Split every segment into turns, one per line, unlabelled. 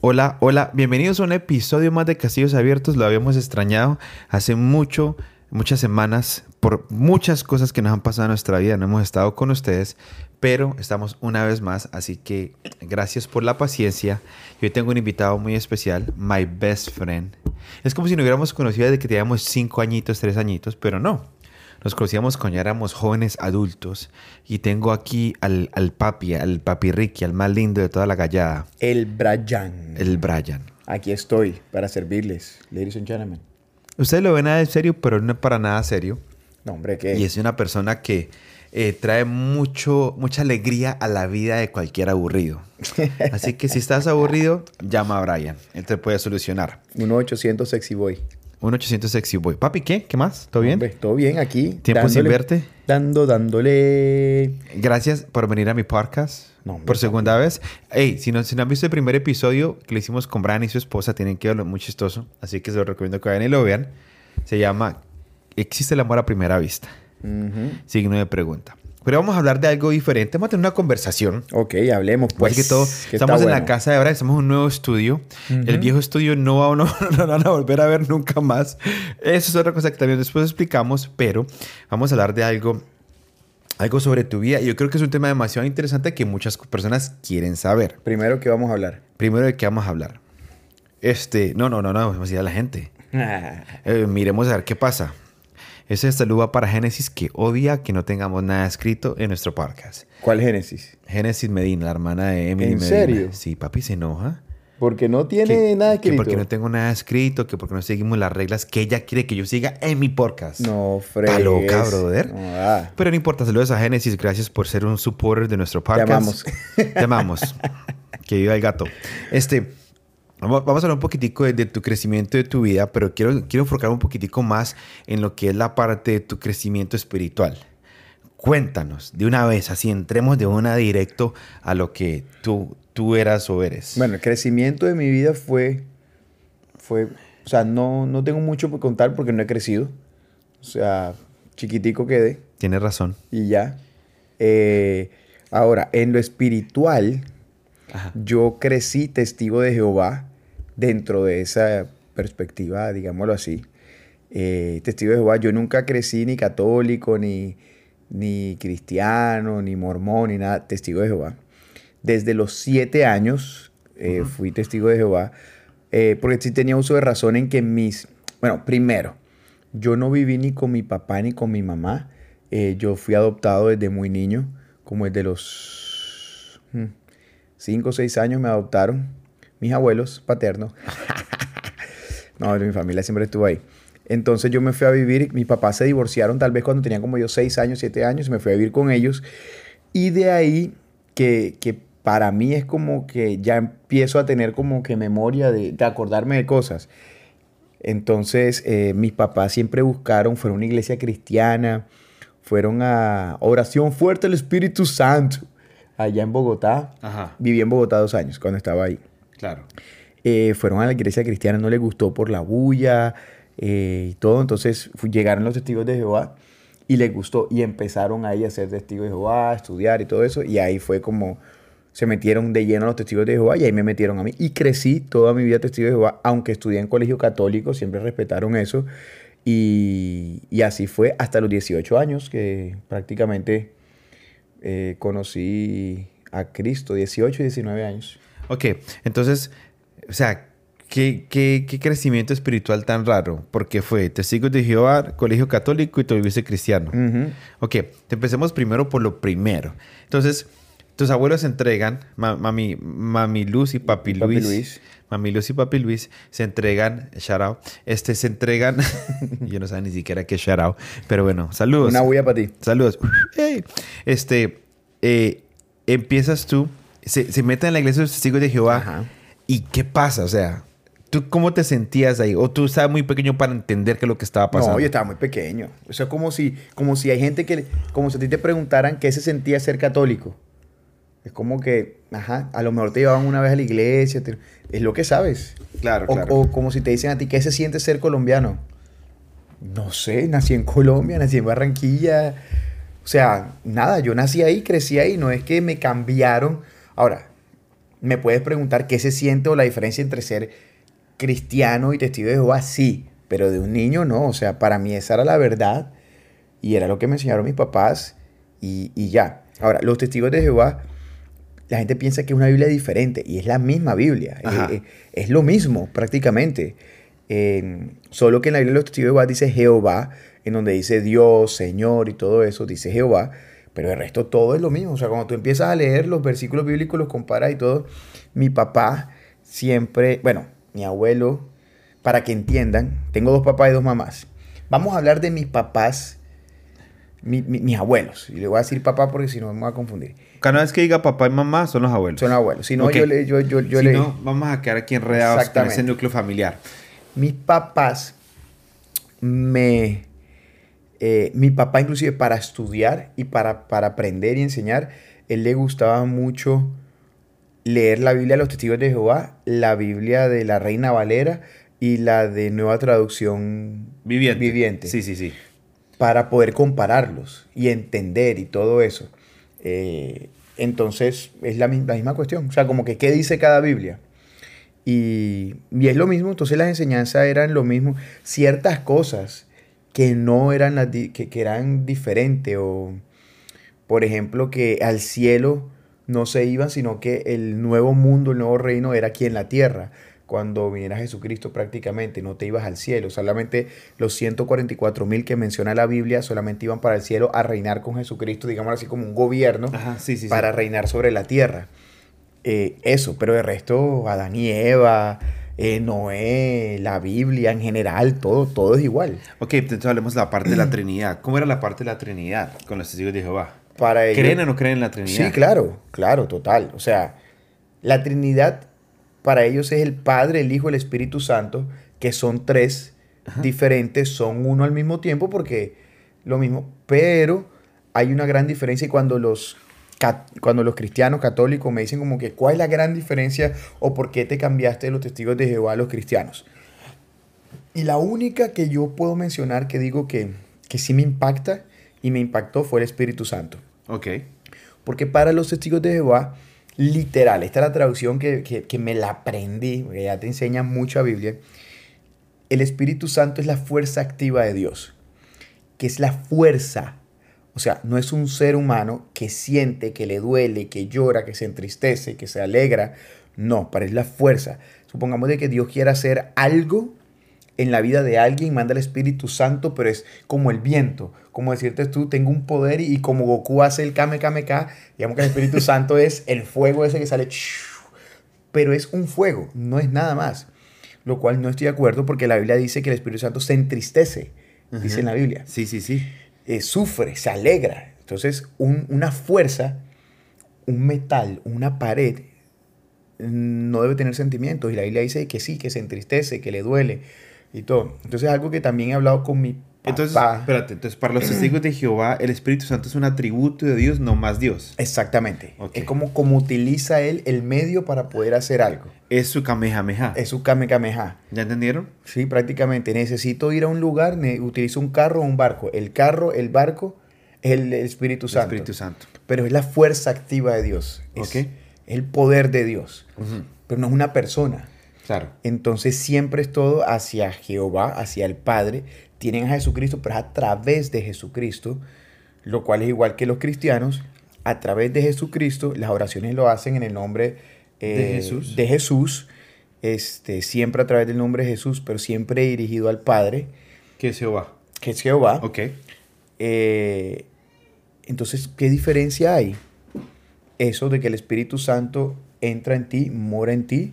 Hola, hola, bienvenidos a un episodio más de Castillos Abiertos. Lo habíamos extrañado hace mucho, muchas semanas, por muchas cosas que nos han pasado en nuestra vida. No hemos estado con ustedes, pero estamos una vez más. Así que gracias por la paciencia. Yo tengo un invitado muy especial, my best friend. Es como si nos hubiéramos conocido desde que teníamos cinco añitos, tres añitos, pero no. Nos conocíamos cuando éramos jóvenes adultos. Y tengo aquí al, al papi, al papi Ricky, al más lindo de toda la gallada.
El Brian.
El Brian.
Aquí estoy para servirles, ladies and gentlemen.
Ustedes lo ven a serio, pero no es para nada serio.
No, hombre, ¿qué?
Y es una persona que eh, trae mucho, mucha alegría a la vida de cualquier aburrido. Así que si estás aburrido, llama a Brian. Él te puede solucionar.
1-800 Sexy Boy.
1-800 Sexy Boy. Papi, ¿qué? ¿Qué más? ¿Todo bien?
Hombre, todo bien aquí.
¿Tiempo sin verte?
Dando, dándole.
Gracias por venir a mi podcast.
No, hombre,
por segunda vez. Hey, si no, si no han visto el primer episodio que le hicimos con Brian y su esposa, tienen que verlo, muy chistoso. Así que se lo recomiendo que vayan y lo vean. Se llama ¿Existe el amor a primera vista?
Ujú.
Signo de pregunta. Pero vamos a hablar de algo diferente. Vamos a tener una conversación.
Ok, hablemos pues.
Pues que todo,
que
estamos en la casa de Brian, estamos en un nuevo estudio. El viejo estudio no, va- no, no lo van a volver a ver nunca más. Eso es otra cosa que también después explicamos, pero vamos a hablar de algo, algo sobre tu vida. Y yo creo que es un tema demasiado interesante que muchas personas quieren saber.
Primero que vamos a hablar.
Primero, ¿de qué vamos a hablar? Este, no, no, no, no, vamos a ir a la gente. Eh, miremos a ver qué pasa. Ese saludo va para Génesis que odia que no tengamos nada escrito en nuestro podcast.
¿Cuál Génesis?
Génesis Medina, la hermana de Emily
¿En
Medina.
serio?
Sí, papi se enoja.
Porque no tiene
Que-
nada
Que
escrito.
porque no tengo nada escrito, que porque no seguimos las reglas que ella quiere que yo siga en mi podcast.
No,
Está
fregues.
loca, brother.
Ah.
Pero no importa, saludos a Génesis, gracias por ser un supporter de nuestro podcast.
amamos.
Te amamos. que viva el gato. Este, vamos, a hablar un poquitico de, de tu crecimiento de tu vida, pero quiero, quiero enfocar un poquitico más en lo que es la parte de tu crecimiento espiritual. Cuéntanos de una vez, así entremos de una directo a lo que tú, tú eras o eres.
Bueno, el crecimiento de mi vida fue. fue o sea, no, no tengo mucho por contar porque no he crecido. O sea, chiquitico quedé.
Tienes razón.
y ya. Eh, ahora, en lo espiritual,
Ajá.
yo crecí testigo de Jehová dentro de esa perspectiva, digámoslo así. Eh, testigo de Jehová, yo nunca crecí ni católico, ni, ni cristiano, ni mormón, ni nada, testigo de Jehová. Desde los siete años eh, fui testigo de Jehová, eh, porque sí tenía uso de razón en que mis... Bueno, primero, yo no viví ni con mi papá ni con mi mamá. Eh, yo fui adoptado desde muy niño, como desde los 5 o 6 años me adoptaron mis abuelos paternos. no, mi familia siempre estuvo ahí. Entonces yo me fui a vivir, mis papás se divorciaron tal vez cuando tenía como yo 6 años, 7 años, y me fui a vivir con ellos. Y de ahí que, que para mí es como que ya empiezo a tener como que memoria de, de acordarme de cosas. Entonces, eh, mis papás siempre buscaron, fueron a una iglesia cristiana, fueron a oración fuerte al Espíritu Santo, allá en Bogotá.
Ajá.
Viví en Bogotá dos años cuando estaba ahí.
Claro.
Eh, fueron a la iglesia cristiana, no les gustó por la bulla eh, y todo. Entonces llegaron los testigos de Jehová y les gustó y empezaron ahí a ser testigos de Jehová, a estudiar y todo eso. Y ahí fue como se metieron de lleno los testigos de Jehová y ahí me metieron a mí. Y crecí toda mi vida testigo de Jehová, aunque estudié en colegio católico, siempre respetaron eso. Y, y así fue hasta los 18 años que prácticamente eh, conocí a Cristo, 18 y 19 años.
Ok, entonces, o sea, ¿qué, qué, qué crecimiento espiritual tan raro? Porque fue testigos de Jehová, colegio católico y te volviste cristiano. Ok, te empecemos primero por lo primero. Entonces, tus abuelos se entregan, ma- mami, mami Luz y papi,
Papi
Luis,
Luis.
Mami Luz y papi Luis se entregan, shout out, este, se entregan, yo no sé ni siquiera qué es shout out, pero bueno, saludos.
Una bulla para ti.
Saludos. Este, eh, empiezas tú, se, se meten en la iglesia de los testigos de Jehová.
Ajá.
¿Y qué pasa? O sea, ¿tú cómo te sentías ahí? ¿O tú estabas muy pequeño para entender qué es lo que estaba pasando?
No, yo estaba muy pequeño. O sea, como si, como si hay gente que, como si a ti te preguntaran qué se sentía ser católico. Es como que, ajá, a lo mejor te llevaban una vez a la iglesia, te- es lo que sabes.
Claro,
O,
claro.
o como si te dicen a ti, ¿qué se siente ser colombiano? No sé, nací en Colombia, nací en Barranquilla. O sea, nada, yo nací ahí, crecí ahí, no es que me cambiaron. Ahora, me puedes preguntar qué se siente o la diferencia entre ser cristiano y testigo de Jehová, sí, pero de un niño no. O sea, para mí esa era la verdad y era lo que me enseñaron mis papás y, y ya. Ahora, los testigos de Jehová, la gente piensa que es una Biblia diferente y es la misma Biblia. Es, es- es lo mismo prácticamente. Eh, solo que en la Biblia de los testigos de Jehová dice Jehová, en donde dice Dios, Señor y todo eso, dice Jehová. Pero el resto todo es lo mismo. O sea, cuando tú empiezas a leer los versículos bíblicos, los comparas y todo, mi papá siempre, bueno, mi abuelo, para que entiendan, tengo dos papás y dos mamás. Vamos a hablar de mis papás, mi- mi- mis abuelos. Y le voy a decir papá porque si no me voy a confundir.
Cada vez que diga papá y mamá son los abuelos.
Son abuelos. Si no, yo le... Yo, yo, yo
si
le
no, vamos a quedar aquí enredados con ese núcleo familiar.
mis papás me... eh, mi papá inclusive para estudiar y para, para aprender y enseñar, él le gustaba mucho leer la Biblia de los Testigos de Jehová, la Biblia de la Reina Valera y la de Nueva Traducción
Viviente.
Viviente.
Sí, sí, sí.
para poder compararlos y entender y todo eso. Eh, entonces es la, la misma cuestión. O sea, como que qué dice cada Biblia. Y, y es lo mismo, entonces las enseñanzas eran lo mismo. Ciertas cosas que no eran las di- que, que eran diferentes o por ejemplo que al cielo no se iban, sino que el nuevo mundo, el nuevo reino era aquí en la tierra. Cuando viniera Jesucristo prácticamente, no te ibas al cielo. Solamente los 144 mil que menciona la Biblia solamente iban para el cielo a reinar con Jesucristo, digamos así como un gobierno
Ajá, sí, sí, sí.
para reinar sobre la tierra. Eh, eso, pero de resto, Adán y Eva, eh, Noé, la Biblia en general, todo, todo es igual.
Ok, entonces hablemos de la parte de la Trinidad. ¿Cómo era la parte de la Trinidad con los testigos de Jehová?
Para ellos-
¿Creen o no creen en la Trinidad?
Sí, claro, claro, total. O sea, la Trinidad para ellos es el Padre, el Hijo, el Espíritu Santo, que son tres diferentes, son uno al mismo tiempo porque lo mismo, pero hay una gran diferencia y cuando los cuando los cristianos católicos me dicen como que cuál es la gran diferencia o por qué te cambiaste de los testigos de Jehová a los cristianos. Y la única que yo puedo mencionar que digo que, que sí me impacta y me impactó fue el Espíritu Santo.
Ok.
Porque para los testigos de Jehová, literal, esta es la traducción que, que- que me la aprendí, porque ya te enseña mucha Biblia. El Espíritu Santo es la fuerza activa de Dios, que es la fuerza. O sea, no es un ser humano que siente, que le duele, que llora, que se entristece, que se alegra. No, para es la fuerza. Supongamos de que Dios quiera hacer algo en la vida de alguien, manda el Espíritu Santo, pero es como el viento. Como decirte tú, tengo un poder y, y como Goku hace el Kame Kame Ka, digamos que el Espíritu Santo es el fuego ese que sale, pero es un fuego, no es nada más. Lo cual no estoy de acuerdo porque la Biblia dice que el Espíritu Santo se entristece, dice en la Biblia.
Sí, sí, sí.
Eh, sufre, se alegra. Entonces, un- una fuerza, un metal, una pared, mm, no debe tener sentimientos. Y la Biblia dice que sí, que se entristece, que le duele y todo. Entonces, algo que también he hablado con mi
Entonces,
papá.
espérate, entonces para los testigos de Jehová, el Espíritu Santo es un atributo de Dios, no más Dios.
Exactamente. Es como, como utiliza él el medio para poder hacer algo.
Es su kamehameha.
Es su Kame Kameha.
¿Ya entendieron?
Sí, prácticamente. Necesito ir a un lugar, utilizo un carro o un barco. El carro, el barco, es el, Espíritu
El
Santo.
Espíritu Santo.
Pero es la fuerza activa de Dios. Es, el poder de Dios. Pero no es una persona.
Claro.
Entonces siempre es todo hacia Jehová, hacia el Padre. Tienen a Jesucristo, pero es a través de Jesucristo, lo cual es igual que los cristianos. A través de Jesucristo, las oraciones lo hacen en el nombre eh,
De Jesús.
de Jesús, este, siempre a través del nombre de Jesús, pero siempre dirigido al Padre,
¿Qué es Jehová?
que es Jehová.
Ok.
Eh, entonces, ¿qué diferencia hay? Eso de que el Espíritu Santo entra en ti, mora en ti,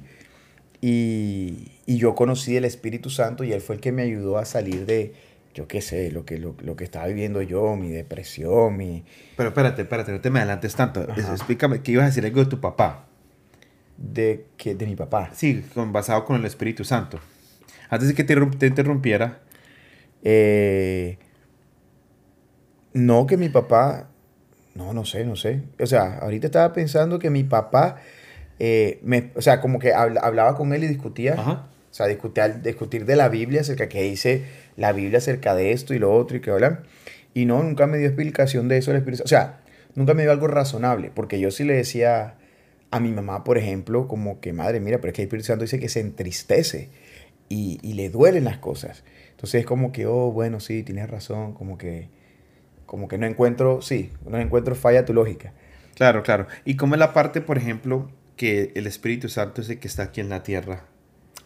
y, y yo conocí el Espíritu Santo y él fue el que me ayudó a salir de, yo qué sé, lo que, lo, lo que estaba viviendo yo, mi depresión, mi...
Pero espérate, espérate, no te me adelantes tanto.
Ajá.
Explícame que ibas a decir algo de tu papá.
De, que, de mi papá.
Sí, con, basado con el Espíritu Santo. Antes de que te interrumpiera,
Eh, no, que mi papá, no, no sé, no sé. O sea, ahorita estaba pensando que mi papá, eh, me, o sea, como que habla- hablaba con él y discutía.
Ajá.
O sea, discutir, discutir de la Biblia acerca que dice la Biblia acerca de esto y lo otro y que hablan. Y no, nunca me dio explicación de eso el Espíritu. O sea, nunca me dio algo razonable, porque yo sí le decía a mi mamá, por ejemplo, como que, madre, mira, pero es que el Espíritu Santo dice que se entristece y, y le duelen las cosas. Entonces es como que, oh, bueno, sí, tienes razón, como que, como que no encuentro, sí, no encuentro falla tu lógica.
Claro, claro. ¿Y cómo es la parte, por ejemplo, que el Espíritu Santo es el que está aquí en la tierra?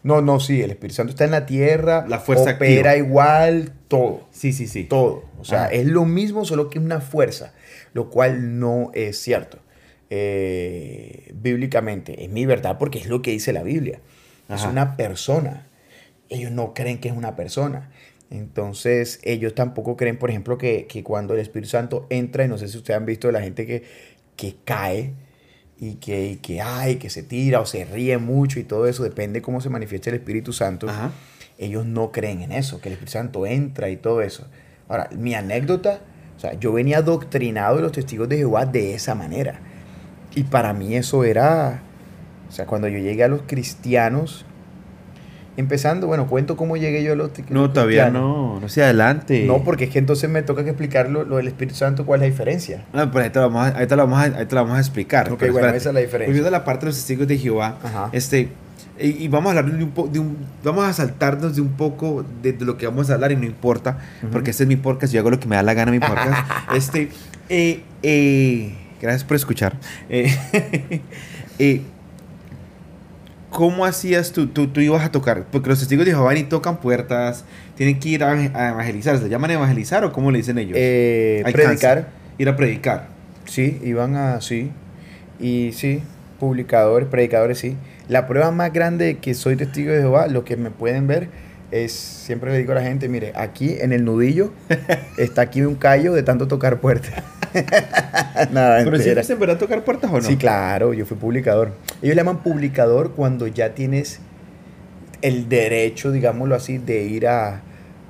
No, no, sí, el Espíritu Santo está en la tierra,
La fuerza
opera
activa.
igual, todo.
Sí, sí, sí.
Todo. O sea,
Ajá.
es lo mismo, solo que una fuerza, lo cual no es cierto. Eh, bíblicamente, es mi verdad porque es lo que dice la Biblia. Es una persona. Ellos no creen que es una persona. Entonces, ellos tampoco creen, por ejemplo, que, que cuando el Espíritu Santo entra, y no sé si ustedes han visto de la gente que, que cae y que, y que, ay, que se tira o se ríe mucho y todo eso, depende cómo se manifiesta el Espíritu Santo
Ajá.
ellos no creen en eso, que el Espíritu Santo entra y todo eso. Ahora, mi anécdota, o sea, yo venía adoctrinado de los testigos de Jehová de esa manera. Y para mí eso era, o sea, cuando yo llegué a los cristianos, empezando, bueno, cuento cómo llegué yo a los,
No, todavía no. No sea adelante.
No, porque es que entonces me toca que explicar lo, lo del Espíritu Santo, cuál es la diferencia.
No, pero ahí te lo vamos a, ahí te lo vamos a, ahí te lo vamos a explicar.
Ok,
Pero
bueno,
espérate.
esa es la diferencia.
Volviendo a la parte de los testigos de Jehová,
Ajá.
este, y, vamos a hablar de un, po- de un- vamos a saltarnos de un poco de, de lo que vamos a hablar y no importa, porque este es mi podcast, yo hago lo que me da la gana mi podcast. este, eh, eh, gracias por escuchar. Eh, ¿Cómo hacías tú, tú? Tú ibas a tocar, porque los testigos de Jehová y tocan puertas, tienen que ir a, a evangelizar, ¿se llaman evangelizar o cómo le dicen ellos?
Eh, predicar,
Ir a predicar.
Sí, iban a, sí. Y sí, publicadores, predicadores, sí. La prueba más grande de que soy testigo de Jehová, lo que me pueden ver, es, siempre le digo a la gente, mire, aquí en el nudillo está aquí un callo de tanto tocar puertas. Nada,
Pero si en verdad tocar puertas o no?
Sí, claro, yo fui publicador. Ellos le llaman publicador cuando ya tienes el derecho, digámoslo así, de ir a,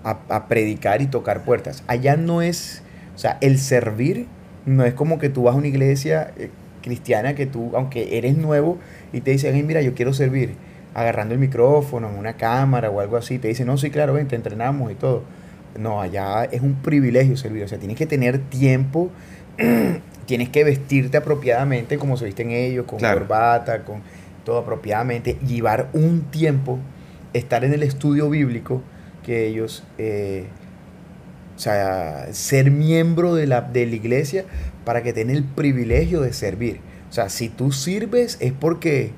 a- a predicar y tocar puertas. Allá no es, o sea, el servir no es como que tú vas a una iglesia eh, cristiana que tú, aunque eres nuevo, y te dicen, "Hey, mira, yo quiero servir, agarrando el micrófono en una cámara o algo así, te dicen, no, sí, claro, ven, te entrenamos y todo. No, allá es un privilegio servir, o sea, tienes que tener tiempo, tienes que vestirte apropiadamente como se visten ellos, con
Claro.
corbata, con todo apropiadamente, llevar un tiempo, estar en el estudio bíblico que ellos, eh, o sea, ser miembro de la, de la iglesia para que tengan el privilegio de servir. O sea, si tú sirves es porque,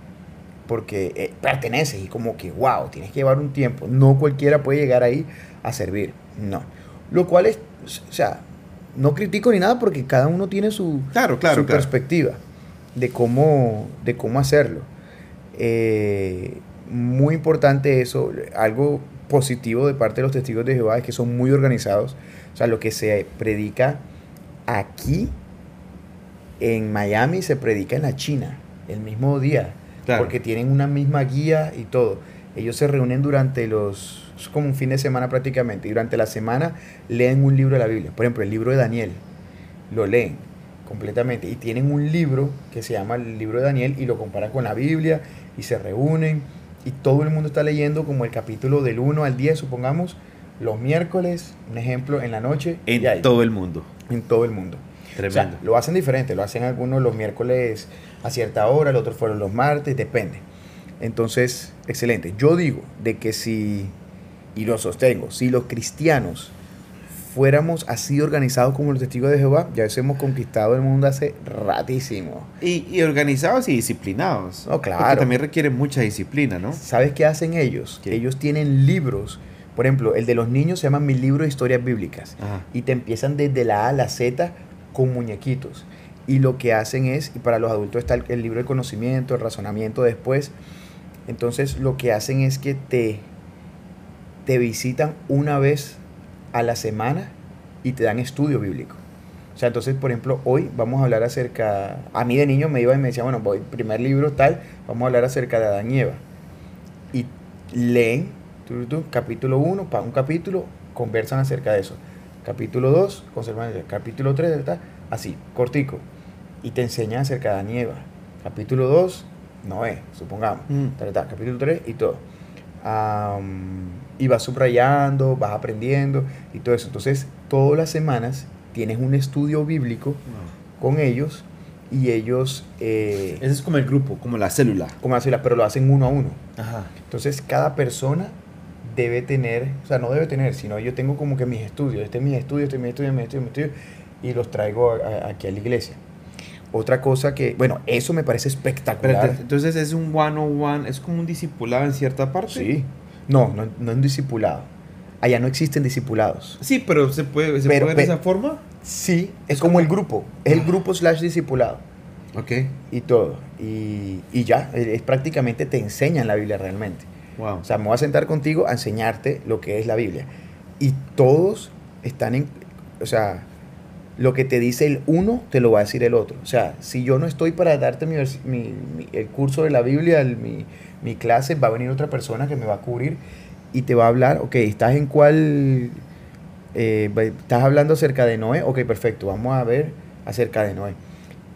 porque eh, perteneces y como que, wow, tienes que llevar un tiempo. No cualquiera puede llegar ahí a servir. No. Lo cual es, o sea, no critico ni nada porque cada uno tiene su,
Claro, claro,
su
claro.
perspectiva de cómo, de cómo hacerlo. Eh, muy importante eso, algo positivo de parte de los testigos de Jehová es que son muy organizados. O sea, lo que se predica aquí en Miami se predica en la China el mismo día,
Claro.
porque tienen una misma guía y todo. Ellos se reúnen durante los, es como un fin de semana prácticamente, y durante la semana leen un libro de la Biblia. Por ejemplo, el libro de Daniel, lo leen completamente y tienen un libro que se llama el libro de Daniel y lo comparan con la Biblia y se reúnen y todo el mundo está leyendo como el capítulo del 1 al 10, supongamos, los miércoles, un ejemplo, en la noche, y ahí,
En todo el mundo.
en todo el mundo. O
Tremendo.
sea, lo hacen diferente, lo hacen algunos los miércoles a cierta hora, los otros fueron los martes, depende. Entonces, excelente. Yo digo de que si, y lo sostengo, si los cristianos fuéramos así organizados como los testigos de Jehová, ya hubiésemos conquistado el mundo hace ratísimo.
y, y organizados y disciplinados.
No, claro.
Porque también requiere mucha disciplina, ¿no?
¿Sabes qué hacen ellos?
¿Qué?
Ellos tienen libros. Por ejemplo, el de los niños se llama Mi libro de historias bíblicas.
Ajá.
y te empiezan desde la A a la Z con muñequitos. Y lo que hacen es, y para los adultos está el, libro de conocimiento, el razonamiento después. Entonces lo que hacen es que te, te visitan una vez a la semana y te dan estudio bíblico. O sea, entonces, por ejemplo, hoy vamos a hablar acerca, a mí de niño me iba y me decía, bueno, voy, primer libro tal, vamos a hablar acerca de Adán y Eva. Y leen, tu, capítulo 1, para un capítulo, conversan acerca de eso. Capítulo 2, conservan el capítulo 3, tal, así, cortico. Y te enseñan acerca de Adán y Eva. Capítulo 2, Noé, supongamos.
Mm.
Tal, tal, capítulo 3 y todo. Am, y vas subrayando, vas aprendiendo y todo eso. Entonces, todas las semanas tienes un estudio bíblico con ellos y ellos... eh,
Ese es como el grupo, como la célula.
como la célula, pero lo hacen uno a uno.
Ajá.
Entonces, cada persona debe tener, o sea, no debe tener, sino yo tengo como que mis estudios, este es mi estudio, este es mi estudio, mi estudio, mi estudio, y los traigo a- a- aquí a la iglesia. Otra cosa que, bueno, eso me parece espectacular.
Espérate, entonces es un one-on-one, es como un discipulado en cierta parte.
Sí. No, no, no es un discipulado. Allá no existen discipulados.
Sí, pero se puede, se
Pero-
puede ver de esa forma.
Sí, es como el grupo, es el grupo slash discipulado
Ok.
y todo. Y, y ya, es prácticamente te enseñan la Biblia realmente. O sea, me voy a sentar contigo a enseñarte lo que es la Biblia. Y todos están en, o sea, lo que te dice el uno, te lo va a decir el otro. O sea, si yo no estoy para darte mi, mi- el curso de la Biblia, el- mi, clase, va a venir otra persona que me va a cubrir y te va a hablar, ok, ¿estás en cuál? eh, ¿Estás hablando acerca de Noé? Ok, perfecto, vamos a ver acerca de Noé.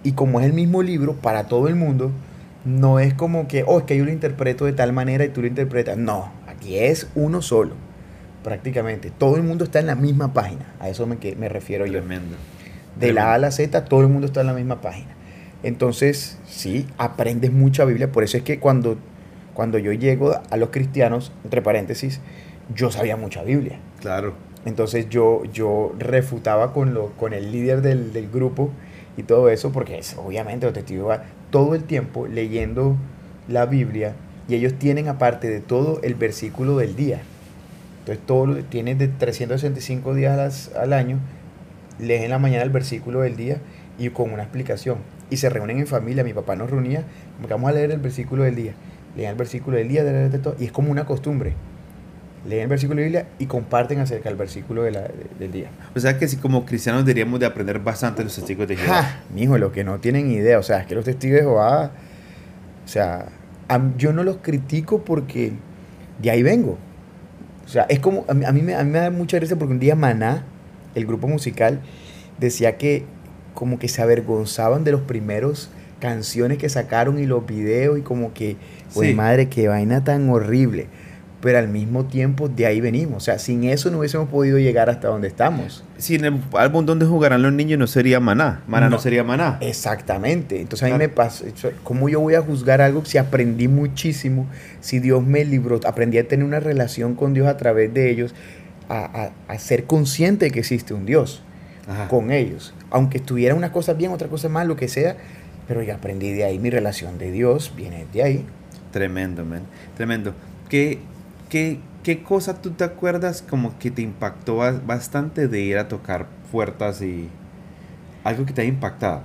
Y como es el mismo libro para todo el mundo, no es como que, oh, es que yo lo interpreto de tal manera y tú lo interpretas. No, aquí es uno solo, prácticamente. Todo el mundo está en la misma página. A eso me, que- me refiero yo.
Tremendo.
De la A a la Z, todo el mundo está en la misma página. Entonces, sí, aprendes mucha Biblia. Por eso es que cuando, cuando yo llego a los cristianos, entre paréntesis, yo sabía mucha Biblia.
Claro.
Entonces yo, yo refutaba con, lo, con el líder del, del grupo y todo eso, porque es, obviamente los testigos todo el tiempo leyendo la Biblia y ellos tienen aparte de todo el versículo del día. Entonces todo tienen de 365 días a las- al año, leen en la mañana el versículo del día y con una explicación. Y se reúnen en familia, mi papá nos reunía, vamos a leer el versículo del día. Leen el versículo del día, y es como una costumbre. Leen el versículo de la Biblia y comparten acerca del versículo de la- de- del día.
O sea que si como cristianos deberíamos de aprender bastante los testigos de Jehová.
Ja, mijo, lo que no tienen idea, o sea, es que los testigos de Jehová, o sea, yo no los critico porque de ahí vengo. O sea, es como, a mí, a mí me, a mí me da mucha risa porque un día Maná, el grupo musical, decía que como que se avergonzaban de los primeros canciones que sacaron y los videos y como que, pues
Sí.
madre, qué vaina tan horrible. Pero al mismo tiempo de ahí venimos. O sea, sin eso no hubiésemos podido llegar hasta donde estamos.
Si en el álbum donde jugarán los niños no sería maná. Maná no,
No.
sería maná.
Exactamente. Entonces a mí
Claro.
me pasa, ¿cómo yo voy a juzgar algo si aprendí muchísimo, si Dios me libró, aprendí a tener una relación con Dios a través de ellos, a, a- a ser consciente de que existe un Dios
Ajá.
con ellos? Aunque estuviera una cosa bien, otra cosa mal, lo que sea, pero yo aprendí de ahí, mi relación de Dios viene de ahí.
Tremendo, man. Tremendo. ¿Qué, qué, qué cosa tú te acuerdas como que te impactó ba- bastante de ir a tocar puertas y algo que te haya impactado?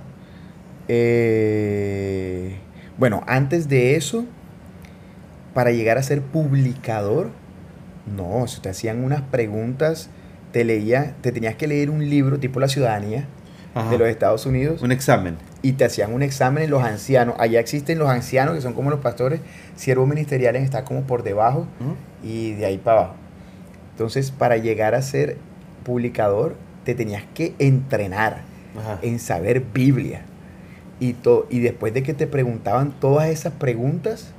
Eh, bueno, antes de eso, para llegar a ser publicador, no, se te hacían unas preguntas, te leía, te tenías que leer un libro tipo La Ciudadanía
Ajá.
de los Estados Unidos
Un examen.
Y te hacían un examen en los ancianos. Allá existen los ancianos que son como los pastores, siervos ministeriales está como por debajo y de ahí para abajo. Entonces, para llegar a ser publicador, te tenías que entrenar
Ajá.
en saber Biblia. Y, to- y después de que te preguntaban todas esas preguntas,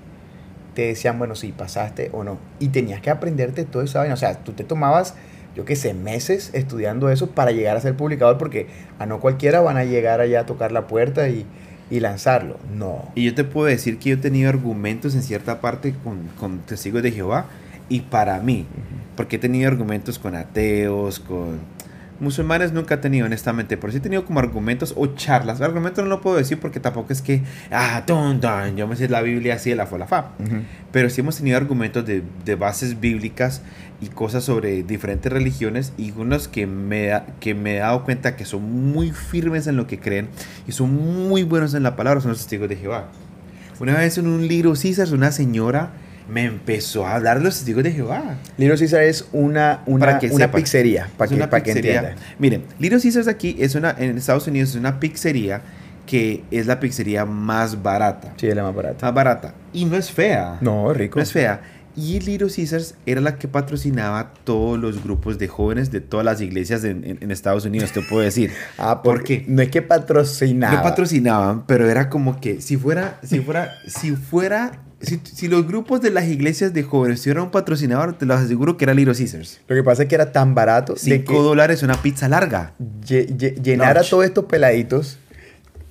te decían, bueno, si pasaste o no. Y tenías que aprenderte todo eso. O sea, tú te tomabas, yo qué sé, meses estudiando eso para llegar a ser publicador, porque a no cualquiera van a llegar allá a tocar la puerta y, y lanzarlo. No.
Y yo te puedo decir que yo he tenido argumentos en cierta parte con, con testigos de Jehová y para mí, porque he tenido argumentos con ateos, con musulmanes nunca he tenido honestamente, pero sí he tenido como argumentos o charlas. Argumentos no lo puedo decir porque tampoco es que, ah, tun, tun, yo me sé la Biblia así de la fola
Ujú.
Pero sí hemos tenido argumentos de, de bases bíblicas y cosas sobre diferentes religiones y unos que me, que me he dado cuenta que son muy firmes en lo que creen y son muy buenos en la palabra, son los testigos de Jehová. Una vez en un libro César, una señora me empezó a hablar de los testigos de Jehová.
Little Caesar es una, una,
Para que
una pizzería, para que,
una
para que
pizzería.
entiendan.
Miren, Little Caesars aquí es una, en Estados Unidos es una pizzería que es la pizzería más barata.
Sí, es la más barata.
Más barata. Y no es fea.
No, es rico.
No es fea. Y Little Caesars era la que patrocinaba todos los grupos de jóvenes de todas las iglesias en, en- en Estados Unidos, te puedo decir.
Ah,
¿Por
porque
qué?
no es que patrocinaba.
No patrocinaban, pero era como que si fuera, si fuera, si fuera, si, si los grupos de las iglesias de jóvenes tuvieran un patrocinador, te lo aseguro que era Little Caesars.
Lo que pasa es que era tan barato de
5
que
dólares una pizza larga.
lle- llenar a todos estos peladitos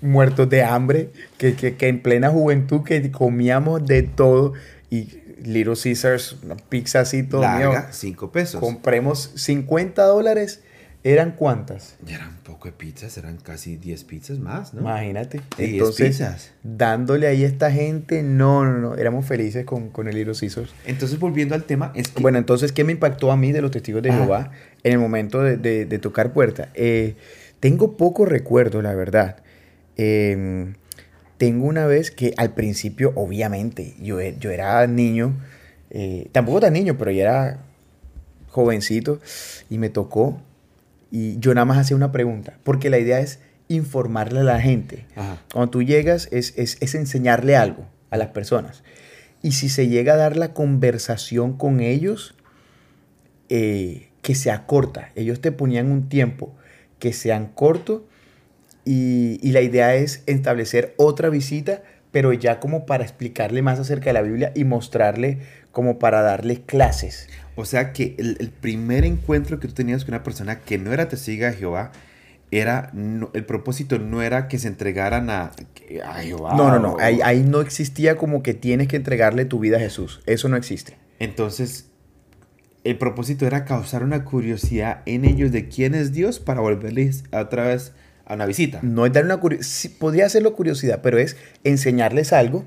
muertos de hambre, que, que, que, en plena juventud que comíamos de todo y Little Caesars, una pizza así todo
Larga, 5 pesos.
Compremos 50 dólares. ¿Eran cuántas?
Ya eran poco de pizzas, eran casi 10 pizzas más, ¿no?
Imagínate.
Sí,
Entonces,
pizzas.
dándole ahí a esta gente, no, no, no, éramos felices con, con el Little Caesars.
Entonces, volviendo al tema, es que...
Bueno, entonces, ¿qué me impactó a mí de los testigos de
Ajá.
Jehová en el momento de, de- de tocar puerta? Eh, tengo poco recuerdo, la verdad. Eh, tengo una vez que al principio, obviamente, yo, e- yo era niño, eh, tampoco tan niño, pero ya era jovencito y me tocó y yo nada más hacía una pregunta, porque la idea es informarle a la gente.
Ajá.
Cuando tú llegas es, es, es enseñarle algo a las personas. Y si se llega a dar la conversación con ellos, eh, que sea corta. Ellos te ponían un tiempo que sean corto y, y la idea es establecer otra visita, pero ya como para explicarle más acerca de la Biblia y mostrarle como para darle clases.
O sea que el, el primer encuentro que tú tenías con una persona que no era testiga de Jehová, era, no- el propósito no era que se entregaran a, a Jehová.
No, no, no.
o-
Ahí, ahí no existía como que tienes que entregarle tu vida a Jesús. Eso no existe.
Entonces, el propósito era causar una curiosidad en ellos de quién es Dios para volverles otra vez a una visita.
No es dar una curiosidad. podría hacerlo curiosidad, pero es enseñarles algo,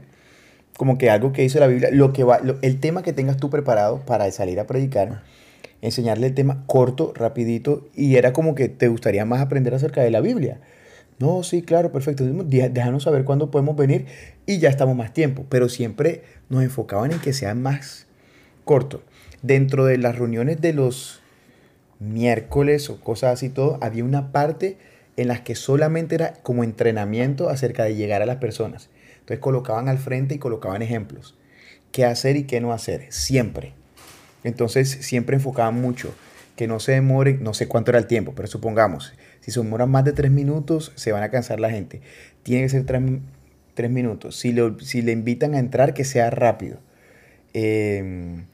como que algo que dice la Biblia, lo que va, el tema que tengas tú preparado para salir a predicar, enseñarle el tema corto, rapidito, y era como que te gustaría más aprender acerca de la Biblia. No, sí, claro, perfecto. Dé- Déjanos saber cuándo podemos venir y ya estamos más tiempo. Pero siempre nos enfocaban en que sea más corto. Dentro de las reuniones de los miércoles o cosas así todo, había una parte en las que solamente era como entrenamiento acerca de llegar a las personas. Entonces colocaban al frente y colocaban ejemplos. ¿Qué hacer y qué no hacer? Siempre. Entonces siempre enfocaban mucho. Que no se demore, no sé cuánto era el tiempo, pero supongamos, si se demoran más de tres minutos, se van a cansar la gente. Tiene que ser tres, tres minutos. Si, si le invitan a entrar, que sea rápido. Eh,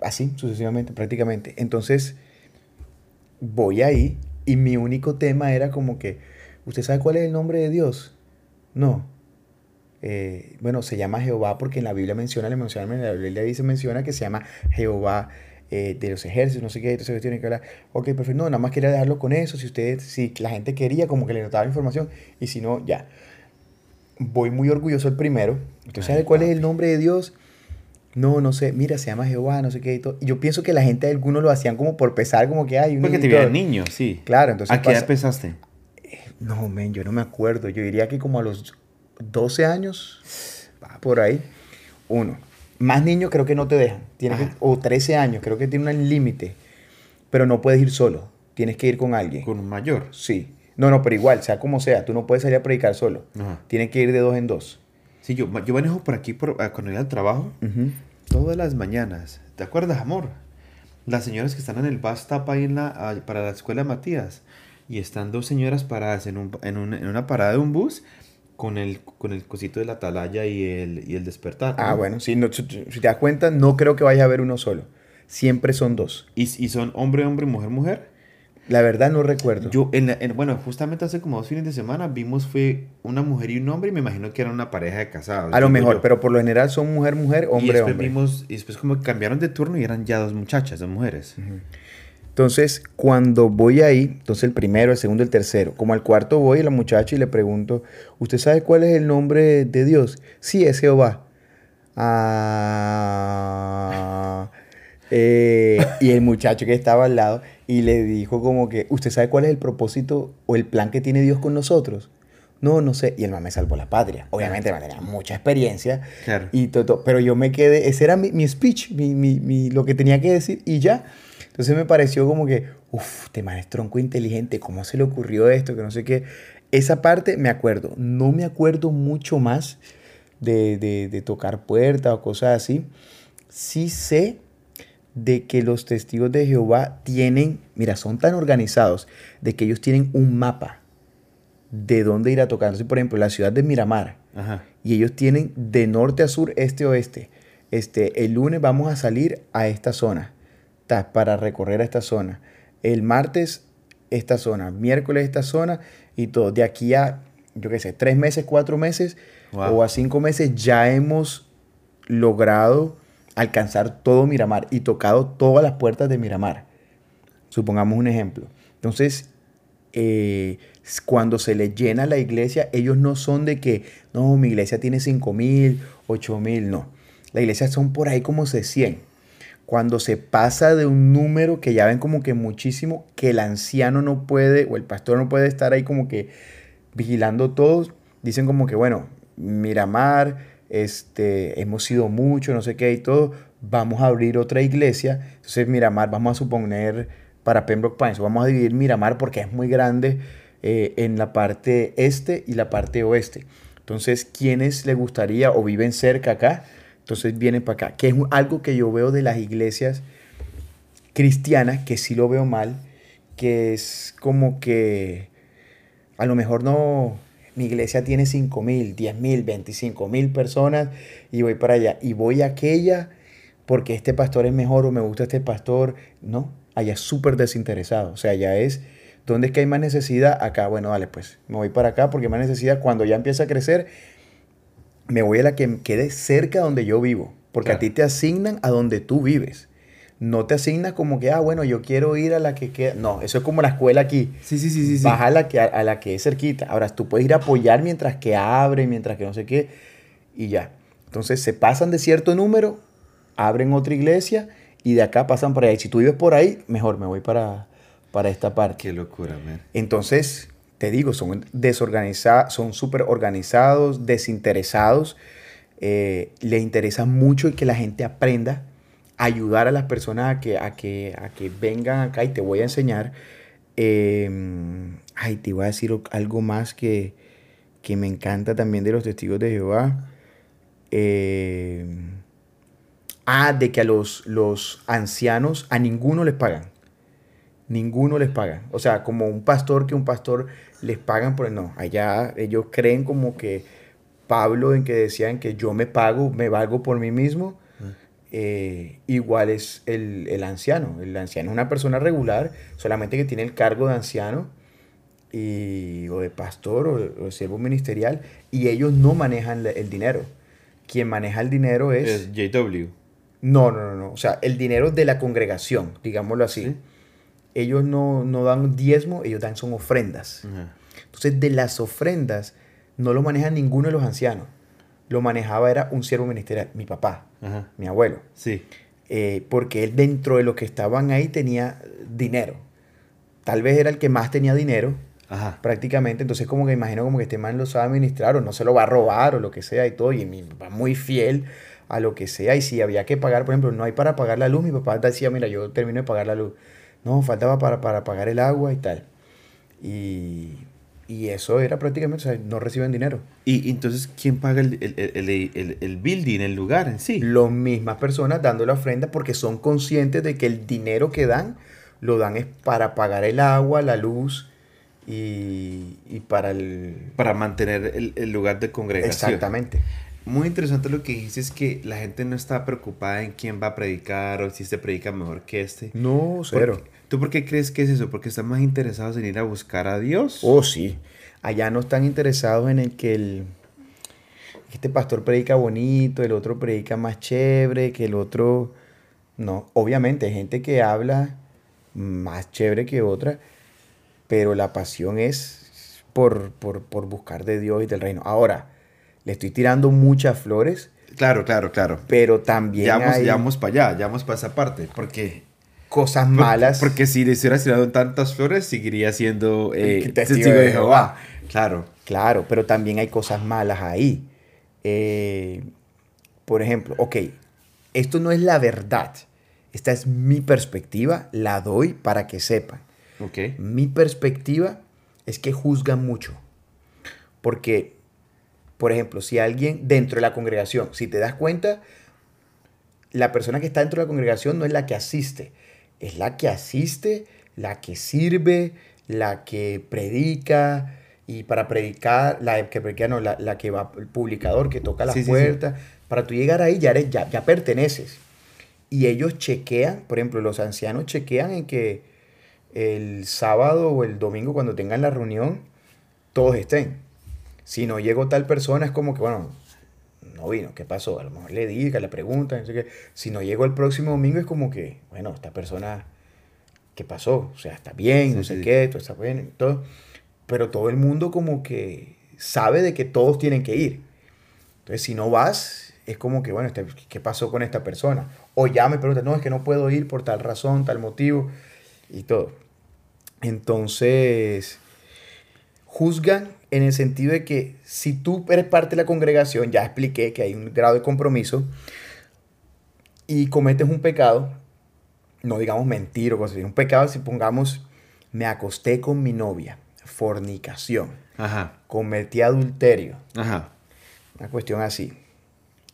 así sucesivamente, prácticamente. Entonces, voy ahí y mi único tema era como que, ¿usted sabe cuál es el nombre de Dios? No. Eh, bueno, se llama Jehová porque en la Biblia menciona, le menciona, en la Biblia dice, menciona que se llama Jehová eh, de los ejércitos, no sé qué, entonces tiene que hablar. Ok, perfecto, no, nada más quería dejarlo con eso, si usted, si la gente quería, como que le notaba información, y si no, ya. Voy muy orgulloso el primero. ¿Usted
Ay,
sabe cuál es el nombre de Dios? No, no sé, mira, se llama Jehová, no sé qué y todo. Y yo pienso que la gente, algunos lo hacían como por pesar, como que hay un
Porque te veían niño, sí.
Claro, entonces
¿A qué edad
pasa-
empezaste?
No, men, yo no me acuerdo. Yo diría que como a los 12 años, por ahí. Uno. Más niños creo que no te dejan. Tienes que- o 13 años, creo que tiene un límite. Pero no puedes ir solo. Tienes que ir con alguien.
Con un mayor.
Sí. No, no, pero igual, sea como sea, tú no puedes salir a predicar solo.
Ajá.
Tienes que ir de dos en dos.
Sí, yo, yo manejo por aquí por, ah, cuando iba al trabajo
Ujú.
Todas las mañanas. ¿Te acuerdas, amor? Las señoras que están en el bus stop ahí en la, ah, para la escuela Matías. Y están dos señoras paradas en, un, en, un- en una parada de un bus con el, con el cosito de la atalaya y el, y el despertar.
Ah,
¿no?
bueno, si, no, si si te das cuenta, no creo que vaya a haber uno solo. Siempre son dos.
¿Y, y son hombre, hombre, mujer, mujer?
La verdad no recuerdo.
Yo, en la- en- bueno, justamente hace como dos fines de semana vimos fue una mujer y un hombre y me imagino que era una pareja de casados.
a lo mejor,
yo.
pero por lo general son mujer, mujer,
y
hombre,
después
hombre.
vimos, y después como cambiaron de turno y eran ya dos muchachas, dos mujeres.
Entonces, cuando voy ahí, entonces el primero, el segundo, el tercero, como al cuarto voy a la muchacha y le pregunto, ¿usted sabe cuál es el nombre de Dios? Sí, es Jehová. Ah, eh, y el muchacho que estaba al lado y le dijo como que, ¿usted sabe cuál es el propósito o el plan que tiene Dios con nosotros? No, no sé. Y el man me salvó la patria. Obviamente, man tenía mucha experiencia.
Claro.
Y todo, pero yo me quedé, ese era mi, mi speech, mi, mi- mi- lo que tenía que decir y ya. Entonces me pareció como que, uff, este man es tronco inteligente, ¿cómo se le ocurrió esto? Que no sé qué. Esa parte me acuerdo. No me acuerdo mucho más de, de- de tocar puertas o cosas así. Sí sé de que los testigos de Jehová tienen, mira, son tan organizados de que ellos tienen un mapa de dónde ir a tocar. Entonces, por ejemplo, la ciudad de Miramar,
Ajá.
y ellos tienen de norte a sur, este a oeste. Este, el lunes vamos a salir a esta zona, para recorrer a esta zona. El martes, esta zona. Miércoles, esta zona y todo. De aquí a, yo qué sé, tres meses, cuatro meses o a cinco meses ya hemos logrado alcanzar todo Miramar y tocado todas las puertas de Miramar. Supongamos un ejemplo. Entonces, eh, cuando se les llena la iglesia, ellos no son de que, no, mi iglesia tiene cinco mil, ocho mil, no. La iglesia son por ahí como se 100. Cuando se pasa de un número que ya ven como que muchísimo, que el anciano no puede o el pastor no puede estar ahí como que vigilando todos, dicen como que, bueno, Miramar, este, hemos sido mucho, no sé qué y todo, vamos a abrir otra iglesia. Entonces, Miramar, vamos a suponer para Pembroke Pines, vamos a dividir Miramar porque es muy grande eh, en la parte este y la parte oeste. Entonces, ¿quiénes le gustaría o viven cerca acá? Entonces vienen para acá, que es algo que yo veo de las iglesias cristianas, que sí lo veo mal, que es como que a lo mejor no, mi iglesia tiene 5 mil, 10 mil, 25 mil personas y voy para allá. Y voy a aquella porque este pastor es mejor o me gusta este pastor. No, allá es súper desinteresado. O sea, allá es, ¿dónde es que hay más necesidad? Acá, bueno, vale, pues me voy para acá porque hay más necesidad. Cuando ya empieza a crecer, me voy a la que quede cerca donde yo vivo. Porque a ti te asignan a donde tú vives. No te asignas como que, ah, bueno, yo quiero ir a la que queda. No, eso es como la escuela aquí.
Sí, sí, sí, sí.
Baja a la, que, a, la que es cerquita. Ahora, tú puedes ir a apoyar mientras que abre, mientras que no sé qué, y ya. Entonces, se pasan de cierto número, abren otra iglesia y de acá pasan por ahí. Si tú vives por ahí, mejor me voy para, para esta parte.
Qué locura, man.
Entonces, te digo, son desorganizados, son súper organizados, desinteresados. Eh, les interesa mucho que la gente aprenda, ayudar a las personas a que, a que, a que vengan acá y te voy a enseñar. Em, ay, te voy a decir algo más que, que, me encanta también de los testigos de Jehová. Em, ah, de que a los, los ancianos a ninguno les pagan ninguno les paga. O sea, como un pastor que un pastor les pagan por no. Allá ellos creen como que Pablo en que decían que yo me pago, me valgo por mí mismo. Eh, igual es el, anciano. El anciano es una persona regular, solamente que tiene el cargo de anciano y, o de pastor o de, siervo ministerial y ellos no manejan el dinero. Quien maneja el dinero es...
Es JW.
No, no, no, no. O sea, el dinero de la congregación, digámoslo así ellos no, dan diezmo, ellos dan son ofrendas. Entonces, de las ofrendas no lo maneja ninguno de los ancianos. Lo manejaba era un siervo ministerial, mi papá, mi abuelo.
Sí.
Eh, porque él dentro de los que estaban ahí tenía dinero. Tal vez era el que más tenía dinero, prácticamente. Entonces, como que imagino como que este man lo sabe administrar o no se lo va a robar o lo que sea y todo. Y mi papá muy fiel a lo que sea. Y si había que pagar, por ejemplo, no hay para pagar la luz, mi papá decía, mira, yo termino de pagar la luz. No, faltaba para, pagar el agua y tal. Y, eso era prácticamente, o sea, no reciben dinero.
¿Y entonces quién paga el, el, building, el lugar en sí?
Las mismas personas dando la ofrenda porque son conscientes de que el dinero que dan, lo dan es para pagar el agua, la luz y, y para el...
Para mantener el, lugar de congregación.
Exactamente.
Muy interesante lo que dices, que la gente no está preocupada en quién va a predicar o si este predica mejor que este.
No, cero.
¿Tú por qué crees que es eso? ¿Porque están más interesados en ir a buscar a Dios?
Oh, sí. Allá no están interesados en el que el, este pastor predica bonito, el otro predica más chévere, que el otro... No, obviamente hay gente que habla más chévere que otra, pero la pasión es por, por, por buscar de Dios y del reino. Ahora, le estoy tirando muchas flores.
Claro, claro, claro.
Pero también.
Ya vamos, para allá, ya vamos para esa parte. Porque.
Cosas malas.
Porque si le hicieras tirando tantas flores, seguiría siendo eh, testigo, de Jehová. Claro.
Claro, pero también hay cosas malas ahí. Eh, por ejemplo, ok, esto no es la verdad. Esta es mi perspectiva, la doy para que sepan.
Okay.
Mi perspectiva es que juzgan mucho. Porque por ejemplo, si alguien dentro de la congregación, si te das cuenta, la persona que está dentro de la congregación no es la que asiste, es la que asiste, la que sirve, la que predica, y para predicar, la que predica, no, la, que va, el publicador que toca la puerta, para tú llegar ahí ya, eres, ya, ya perteneces. Y ellos chequean, por ejemplo, los ancianos chequean en que el sábado o el domingo cuando tengan la reunión, todos estén. Si no llegó tal persona, es como que, bueno, no vino, ¿qué pasó? A lo mejor le diga, le pregunta, no sé qué. Si no llegó el próximo domingo, es como que, bueno, esta persona, ¿qué pasó? O sea, está bien,
Sí,
no sé
sí.
qué, todo está bien, todo. Pero todo el mundo como que sabe de que todos tienen que ir. Entonces, si no vas, es como que, bueno, este, ¿qué pasó con esta persona? O ya me preguntan, no, es que no puedo ir por tal razón, tal motivo, y todo. Entonces, juzgan en el sentido de que si tú eres parte de la congregación, ya expliqué que hay un grado de compromiso, y cometes un pecado, no digamos mentir o cosas así, un pecado si pongamos, me acosté con mi novia, fornicación,
Ajá.
cometí adulterio,
Ajá.
una cuestión así,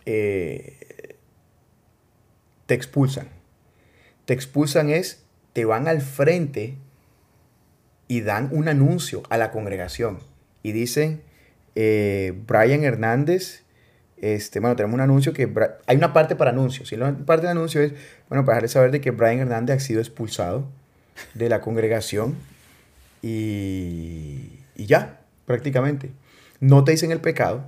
eh, te expulsan. Te expulsan es, te van al frente y dan un anuncio a la congregación y dicen, eh, Brian Hernández, este, bueno, tenemos un anuncio que, hay una parte para anuncios, y la parte del anuncio es, bueno, para dejarles saber de que Brian Hernández ha sido expulsado de la congregación y, y ya, prácticamente. No te dicen el pecado,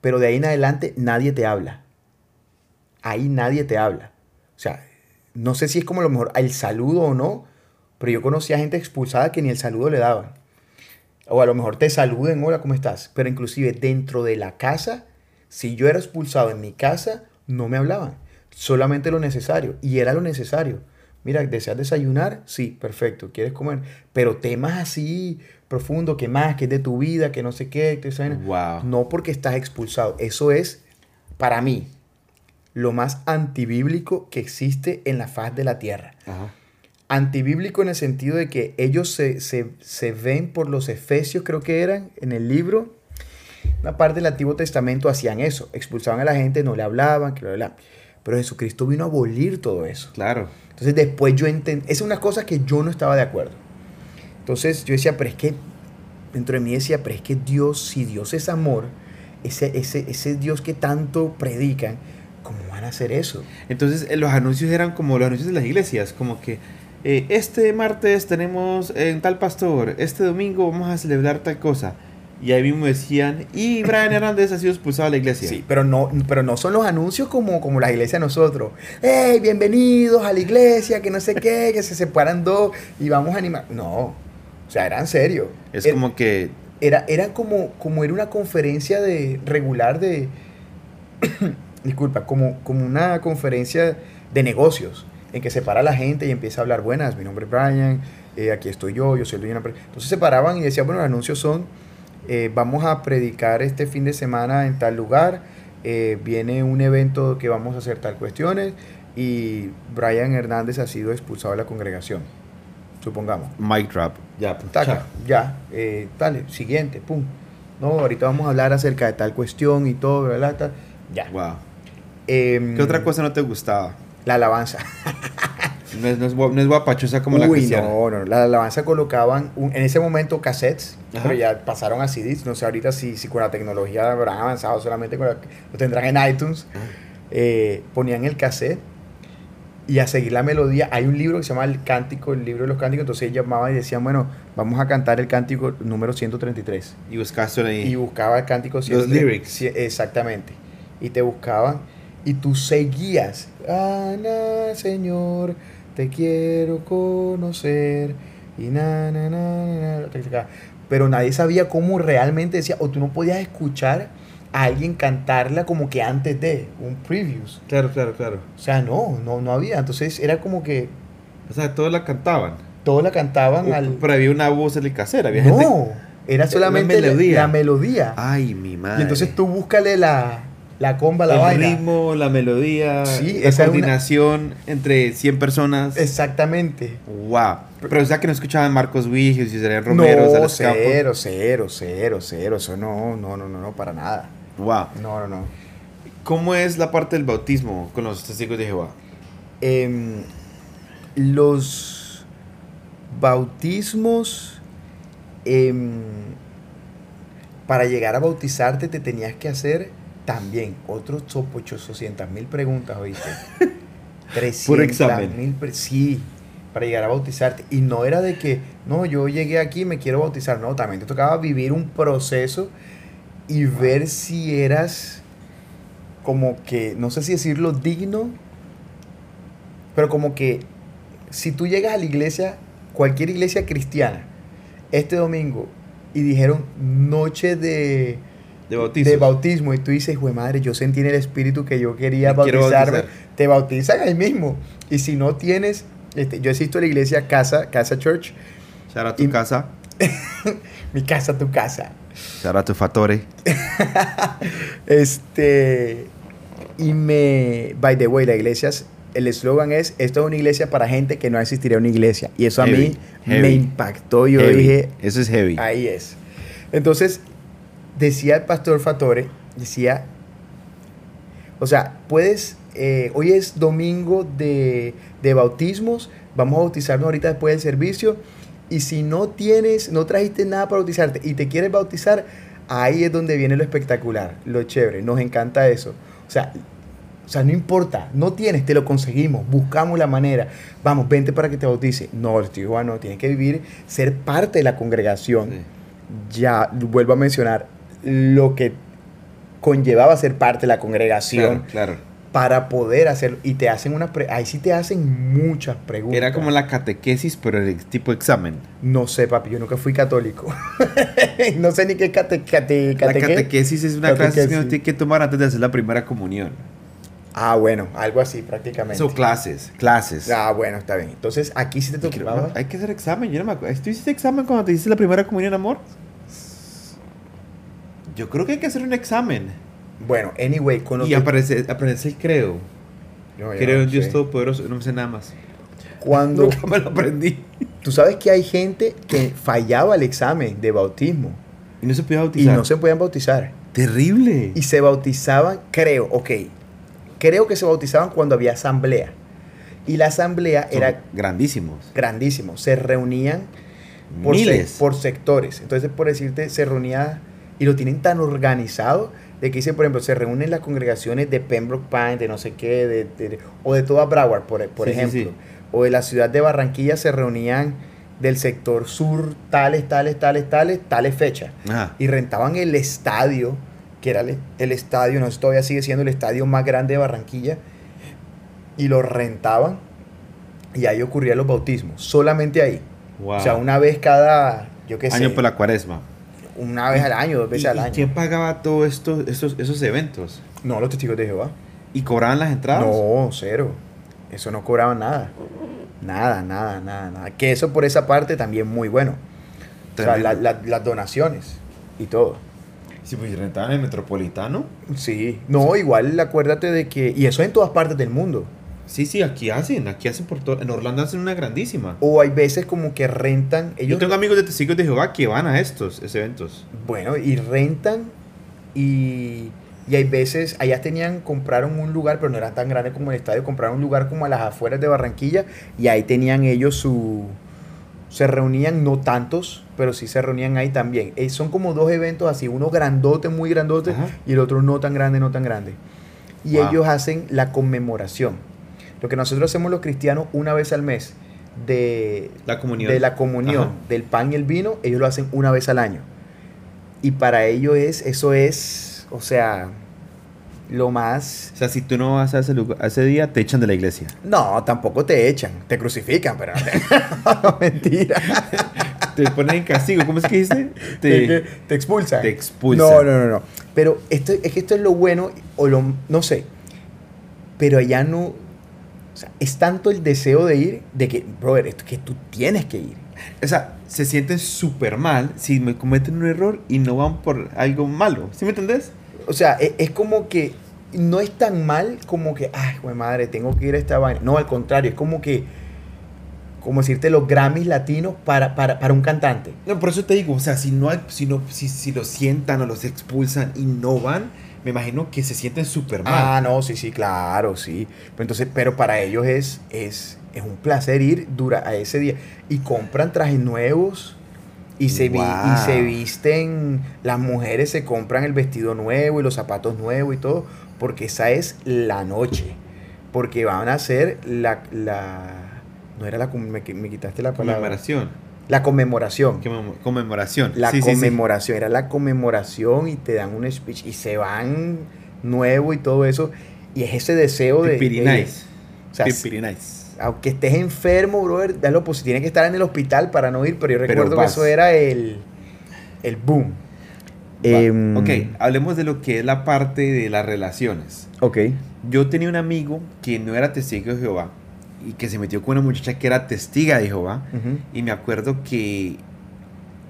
pero de ahí en adelante nadie te habla. Ahí nadie te habla. O sea, no sé si es como lo mejor el saludo o no, pero yo conocí a gente expulsada que ni el saludo le daban. O a lo mejor te saluden, hola, ¿cómo estás? Pero inclusive dentro de la casa, si yo era expulsado en mi casa, no me hablaban. Solamente lo necesario. Y era lo necesario. Mira, ¿deseas desayunar? Sí, perfecto. ¿Quieres comer? Pero temas así profundos, que más, que es de tu vida, que no sé qué, que.
Wow.
No porque estás expulsado. Eso es, para mí, lo más antibíblico que existe en la faz de la tierra.
Ajá.
Antibíblico en el sentido de que ellos se, se- se ven por los efesios, creo que eran, en el libro. Una parte del Antiguo Testamento hacían eso. Expulsaban a la gente, no le hablaban, que bla. Pero Jesucristo vino a abolir todo eso.
Claro.
Entonces después yo entendí, esa es una cosa que yo no estaba de acuerdo. Entonces yo decía, pero es que, dentro de mí decía, pero es que Dios, si Dios es amor, ese, ese, ese Dios que tanto predican, ¿cómo van a hacer eso?
Entonces eh, los anuncios eran como los anuncios de las iglesias, como que eh, este martes tenemos en tal pastor, este domingo vamos a celebrar tal cosa. Y ahí mismo decían, y Brian Hernández ha sido expulsado de la iglesia.
Sí, pero no, pero no son los anuncios como, como la iglesia de nosotros. ¡Hey, bienvenidos a la iglesia! Que no sé qué, que se separan dos y vamos a animar. No, o sea, eran serios.
Es
Era-
como que,
era, era como, como era una conferencia de regular de disculpa, como, como una conferencia de negocios en que se para la gente y empieza a hablar, buenas, mi nombre es Brian, eh, aquí estoy yo, yo soy el dueño de una empresa". Entonces se paraban y decían, bueno, los anuncios son, eh, vamos a predicar este fin de semana en tal lugar, eh, viene un evento que vamos a hacer tal cuestiones y Brian Hernández ha sido expulsado de la congregación, supongamos.
mic drop. Ya, pues,
Taca, ya, dale, siguiente, pum. No, ahorita vamos a hablar acerca de tal cuestión y todo, ¿verdad? Ya.
Wow.
Em,
¿Qué otra cosa no te gustaba?
La alabanza.
No es, no es, no es guapachosa como la cristiana.
no, no. La alabanza colocaban un- en ese momento cassettes,
Ajá.
pero ya pasaron a CDs. No sé ahorita si, si con la tecnología habrán avanzado solamente con la- lo tendrán en iTunes. Eh, ponían el cassette y a seguir la melodía. Hay un libro que se llama El Cántico, el libro de los cánticos. Entonces ellos llamaban y decían, bueno, vamos a cantar el cántico número 133.
Y buscaste ahí.
y buscaba el cántico
Los lyrics.
sí, exactamente y te buscaban y tú seguías Ana Señor te quiero conocer y na na na na, pero nadie sabía cómo realmente decía o tú no podías escuchar a alguien cantarla como que antes de un previews
Claro, claro, claro.
o sea no no no había entonces era como que
O sea, todos la cantaban.
todos la cantaban
O-
al
Pero había una voz en el casero. Había gente.
no era
La
solamente la
melodía. Ay, mi madre.
Y entonces tú búscale la, la comba, la
el
vaina.
ritmo, la melodía,
Sí,
la
esa es una-
coordinación entre 100 personas.
Exactamente.
Wow. Pero o sea que no escuchaban Marcos Wiggins y Israel Romero,
no,
Sales
cero, cero, cero, cero. Eso no, no, no, no, no, para nada.
Wow.
No, no, no.
¿Cómo es la parte del bautismo con los testigos de Jehová?
Em, los bautismos, em, para llegar a bautizarte te tenías que hacer también otros 800 mil preguntas, ¿oíste? 300
examen.
mil sí, para llegar a bautizarte. Y no era de que, no, yo llegué aquí y me quiero bautizar. No, también te tocaba vivir un proceso y ver si eras como que, no sé si decirlo digno, pero como que si tú llegas a la iglesia, cualquier iglesia cristiana, este domingo, y dijeron noche de,
De bautismo.
de bautismo, y tú dices, güey madre, yo sentí en el espíritu que yo quería bautizarme,
bautizar.
te bautizan ahí mismo. Y si no tienes, este, yo asisto a la iglesia Casa, Casa Church,
out tu
Y-
casa.
mi casa, tu casa.
Out tu fatore.
Este, y me, by the way, la iglesia, es- el eslogan es, esto es una iglesia para gente que no existiría una iglesia. Y eso a
Heavy,
mí me impactó. Yo
Heavy.
dije,
Eso es heavy.
ahí es. Entonces, decía el pastor Fatore, decía, o sea, puedes, eh, hoy es domingo de, de bautismos, vamos a bautizarnos ahorita después del servicio, y si no tienes, no trajiste nada para bautizarte y te quieres bautizar, ahí es donde viene lo espectacular, lo chévere, nos encanta eso. O sea, o sea, no importa, no tienes, te lo conseguimos, buscamos la manera. Vamos, vente para que te bautice. No, el tío Juan no, tienes que vivir, ser parte de la congregación
Sí.
ya vuelvo a mencionar lo que conllevaba ser parte de la congregación
Claro, claro.
para poder hacerlo y te hacen una pre- ahí sí te hacen muchas preguntas
Era como la catequesis, pero el tipo examen.
no sé papi yo nunca fui católico no sé ni qué cate, cate-
La
cateque-
catequesis es una clase que uno tiene que tomar antes de hacer la primera comunión.
ah bueno algo así prácticamente
Son clases, clases.
ah bueno está bien entonces aquí sí te tocaba
Hay que hacer examen, yo no me acuerdo. ¿Tú hiciste examen cuando te hiciste la primera comunión, amor? Yo creo que hay que hacer un examen.
bueno anyway con lo
Y
que-
aparece, aparece el creo.
No,
Creo en Dios
sé.
Todopoderoso, no sé nada más.
cuando
Nunca me lo aprendí.
tú sabes que hay gente que fallaba el examen de bautismo
Y no se podía
y
bautizar.
no se podían bautizar
Terrible.
y se bautizaban, creo, ok, creo que se bautizaban cuando había asamblea. Y la asamblea
Son
era
grandísimos.
grandísimo, se reunían por, se-
Miles.
por sectores. Entonces, por decirte, se reunía y lo tienen tan organizado de que dicen, por ejemplo, se reúnen las congregaciones de Pembroke Pine, de no sé qué, de, de- o de toda Broward, por, por
Sí,
ejemplo.
sí.
O de la ciudad de Barranquilla se reunían del sector sur, tales, tales, tales, tales, tales fechas y rentaban el estadio, que era el, el estadio, no sé si todavía sigue siendo el estadio más grande de Barranquilla, y lo rentaban y ahí ocurrían los bautismos, solamente ahí.
Wow.
O sea, una vez cada, yo qué sé,
Año por la cuaresma.
Una vez al año, dos
¿Y,
veces al
y
año.
quién pagaba todos esto, esos, esos eventos?
No, los testigos de Jehová.
¿Y cobraban las entradas?
No, cero. Eso no cobraban nada. Nada, nada, nada, nada. Que eso por esa parte también muy bueno. O sea,
Tremendo.
la- la- las donaciones y todo.
Sí, pues rentaban el metropolitano.
Sí. No, igual acuérdate de que... Y eso en todas partes del mundo.
Sí, sí, aquí hacen, aquí hacen por todo. En Orlando hacen una grandísima.
O hay veces como que rentan,
Yo
ellos,
tengo amigos de testigos de Jehová que van a estos eventos.
bueno, y rentan y, y hay veces, allá tenían, compraron un lugar, pero no era tan grande como el estadio, compraron un lugar como a las afueras de Barranquilla y ahí tenían ellos su, se reunían, no tantos, pero sí se reunían ahí también. Eh, son como dos eventos así, uno grandote, muy grandote,
Ajá.
y el otro no tan grande, no tan grande. Y
Wow.
ellos hacen la conmemoración. Lo que nosotros hacemos los cristianos una vez al mes de,
La comunión.
de la comunión,
Ajá.
del pan y el vino, ellos lo hacen una vez al año. Y para ellos es, eso es, o sea, lo más...
O sea, si tú no vas a ese, lugar, a ese día, te echan de la iglesia.
No, tampoco te echan, te crucifican, pero no, mentira.
Te ponen en castigo. ¿Cómo es que dice?
Te,
Te,
te expulsan.
te expulsan.
No, no, no, no. Pero esto, es que esto es lo bueno, o lo, no sé. Pero allá no. O sea, es tanto el deseo de ir, de que, brother, esto que tú tienes que ir.
O sea, se sienten súper mal si me cometen un error y no van por algo malo. ¿Sí me entendés?
O sea, e- es, como que no es tan mal como que, ay, güey, madre, tengo que ir a esta vaina. No, al contrario, es como que, como decirte, los Grammys latinos para, para, para un cantante.
No, por eso te digo, o sea, si no, hay- si, no si, si los sientan o los expulsan y no van, me imagino que se sienten súper mal.
Ah, no, sí, sí, claro, sí. Pero entonces, pero para ellos es, es, es un placer ir dura a ese día. Y compran trajes nuevos y se, vi- y se visten, las mujeres se compran el vestido nuevo y los zapatos nuevos y todo, porque esa es la noche. Porque van a ser la, la, No era la... Me, me quitaste la palabra.
Conmemoración.
La conmemoración.
Conmemo- Conmemoración.
La
Sí, sí, sí.
conmemoración. Era la conmemoración y te dan un speech y se van nuevo y todo eso. Y es ese deseo de...
Nice.
o sea,
Pipiri nice.
aunque estés enfermo, brother, dalo pues tienes que estar en el hospital para no ir, pero yo
Pero
recuerdo que eso era el, el boom. Em,
ok, hablemos de lo que es la parte de las relaciones.
Ok.
Yo tenía un amigo que no era testigo de Jehová y que se metió con una muchacha que era testiga de Jehová.
Ujú.
Y me acuerdo que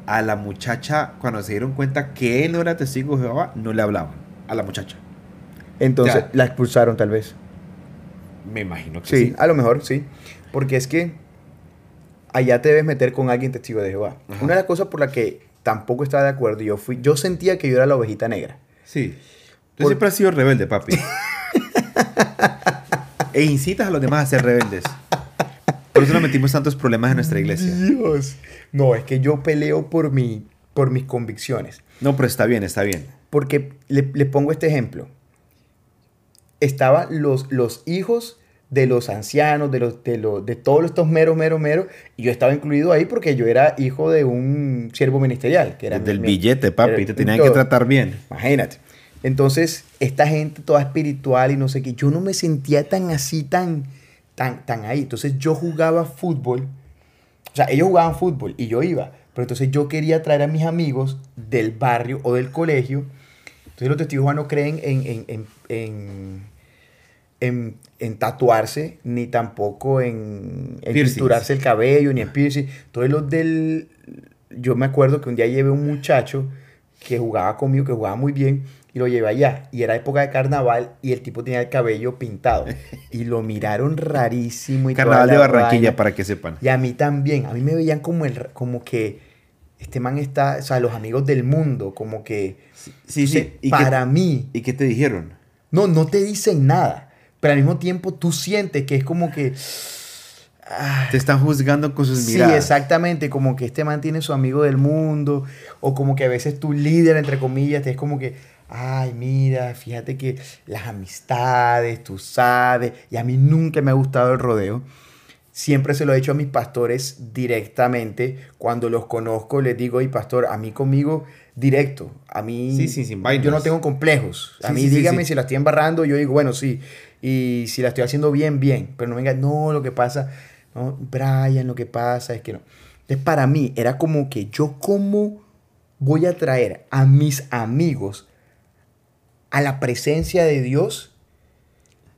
a la muchacha, cuando se dieron cuenta que él no era testigo de Jehová, no le hablaban a la muchacha.
Entonces la expulsaron tal vez.
Me imagino que
Sí,
sí.
a lo mejor sí. Porque es que allá te debes meter con alguien testigo de Jehová.
Ajá.
Una de las cosas por las que tampoco estaba de acuerdo, yo fui, yo sentía que yo era la ovejita negra.
Sí. Tú
Por-
siempre has sido rebelde, papi. e incitas a los demás a ser rebeldes. Por eso nos metimos tantos problemas en nuestra iglesia.
Dios. No, es que yo peleo por mi, por mis convicciones.
No, pero está bien, está bien.
Porque le, le pongo este ejemplo. Estaban los, los hijos de los ancianos, de, los, de, los, de todos estos meros, meros, meros, y yo estaba incluido ahí porque yo era hijo de un siervo ministerial. Que era
Del
mi-
billete, papi.
era-
Te tenían
todo.
que tratar bien.
Imagínate. Entonces, esta gente toda espiritual y no sé qué, yo no me sentía tan así, tan, tan, tan ahí. Entonces, yo jugaba fútbol. O sea, ellos jugaban fútbol y yo iba. Pero entonces yo quería traer a mis amigos del barrio o del colegio. Entonces, los testigos no creen en, en, en, en, en- en tatuarse, ni tampoco en, en pinturarse el cabello, ni en piercing. Entonces, los del. Yo me acuerdo que un día llevé un muchacho que jugaba conmigo, que jugaba muy bien, y lo llevé allá. Y era época de carnaval y el tipo tenía el cabello pintado. Y lo miraron rarísimo. Y
Carnaval de
la
Barranquilla,
vaina.
para que sepan.
Y a mí también. A mí me veían como, el, como que este man está, o sea, los amigos del mundo, como que.
Sí,
sea,
¿Y
para
qué,
mí.
¿Y qué te dijeron?
No, no te dicen nada. Pero al mismo tiempo tú sientes que es como que. ah,
Te están juzgando con sus
Sí,
miradas.
exactamente, como que este man tiene su amigo del mundo, o como que a veces tu líder, entre comillas, te es como que, ay, mira, fíjate que las amistades, tú sabes, y a mí nunca me ha gustado el rodeo. Siempre se lo he dicho a mis pastores directamente, cuando los conozco les digo, y pastor, a mí conmigo directo, a mí
Sí, sí, sin
yo no tengo complejos, a mí
sí, sí,
dígame
sí.
si la estoy embarrando, yo digo, bueno, sí, y si la estoy haciendo bien, bien, pero no venga, no, lo que pasa, no, Brian, lo que pasa es que no. Entonces, para mí era como que yo cómo voy a traer a mis amigos a la presencia de Dios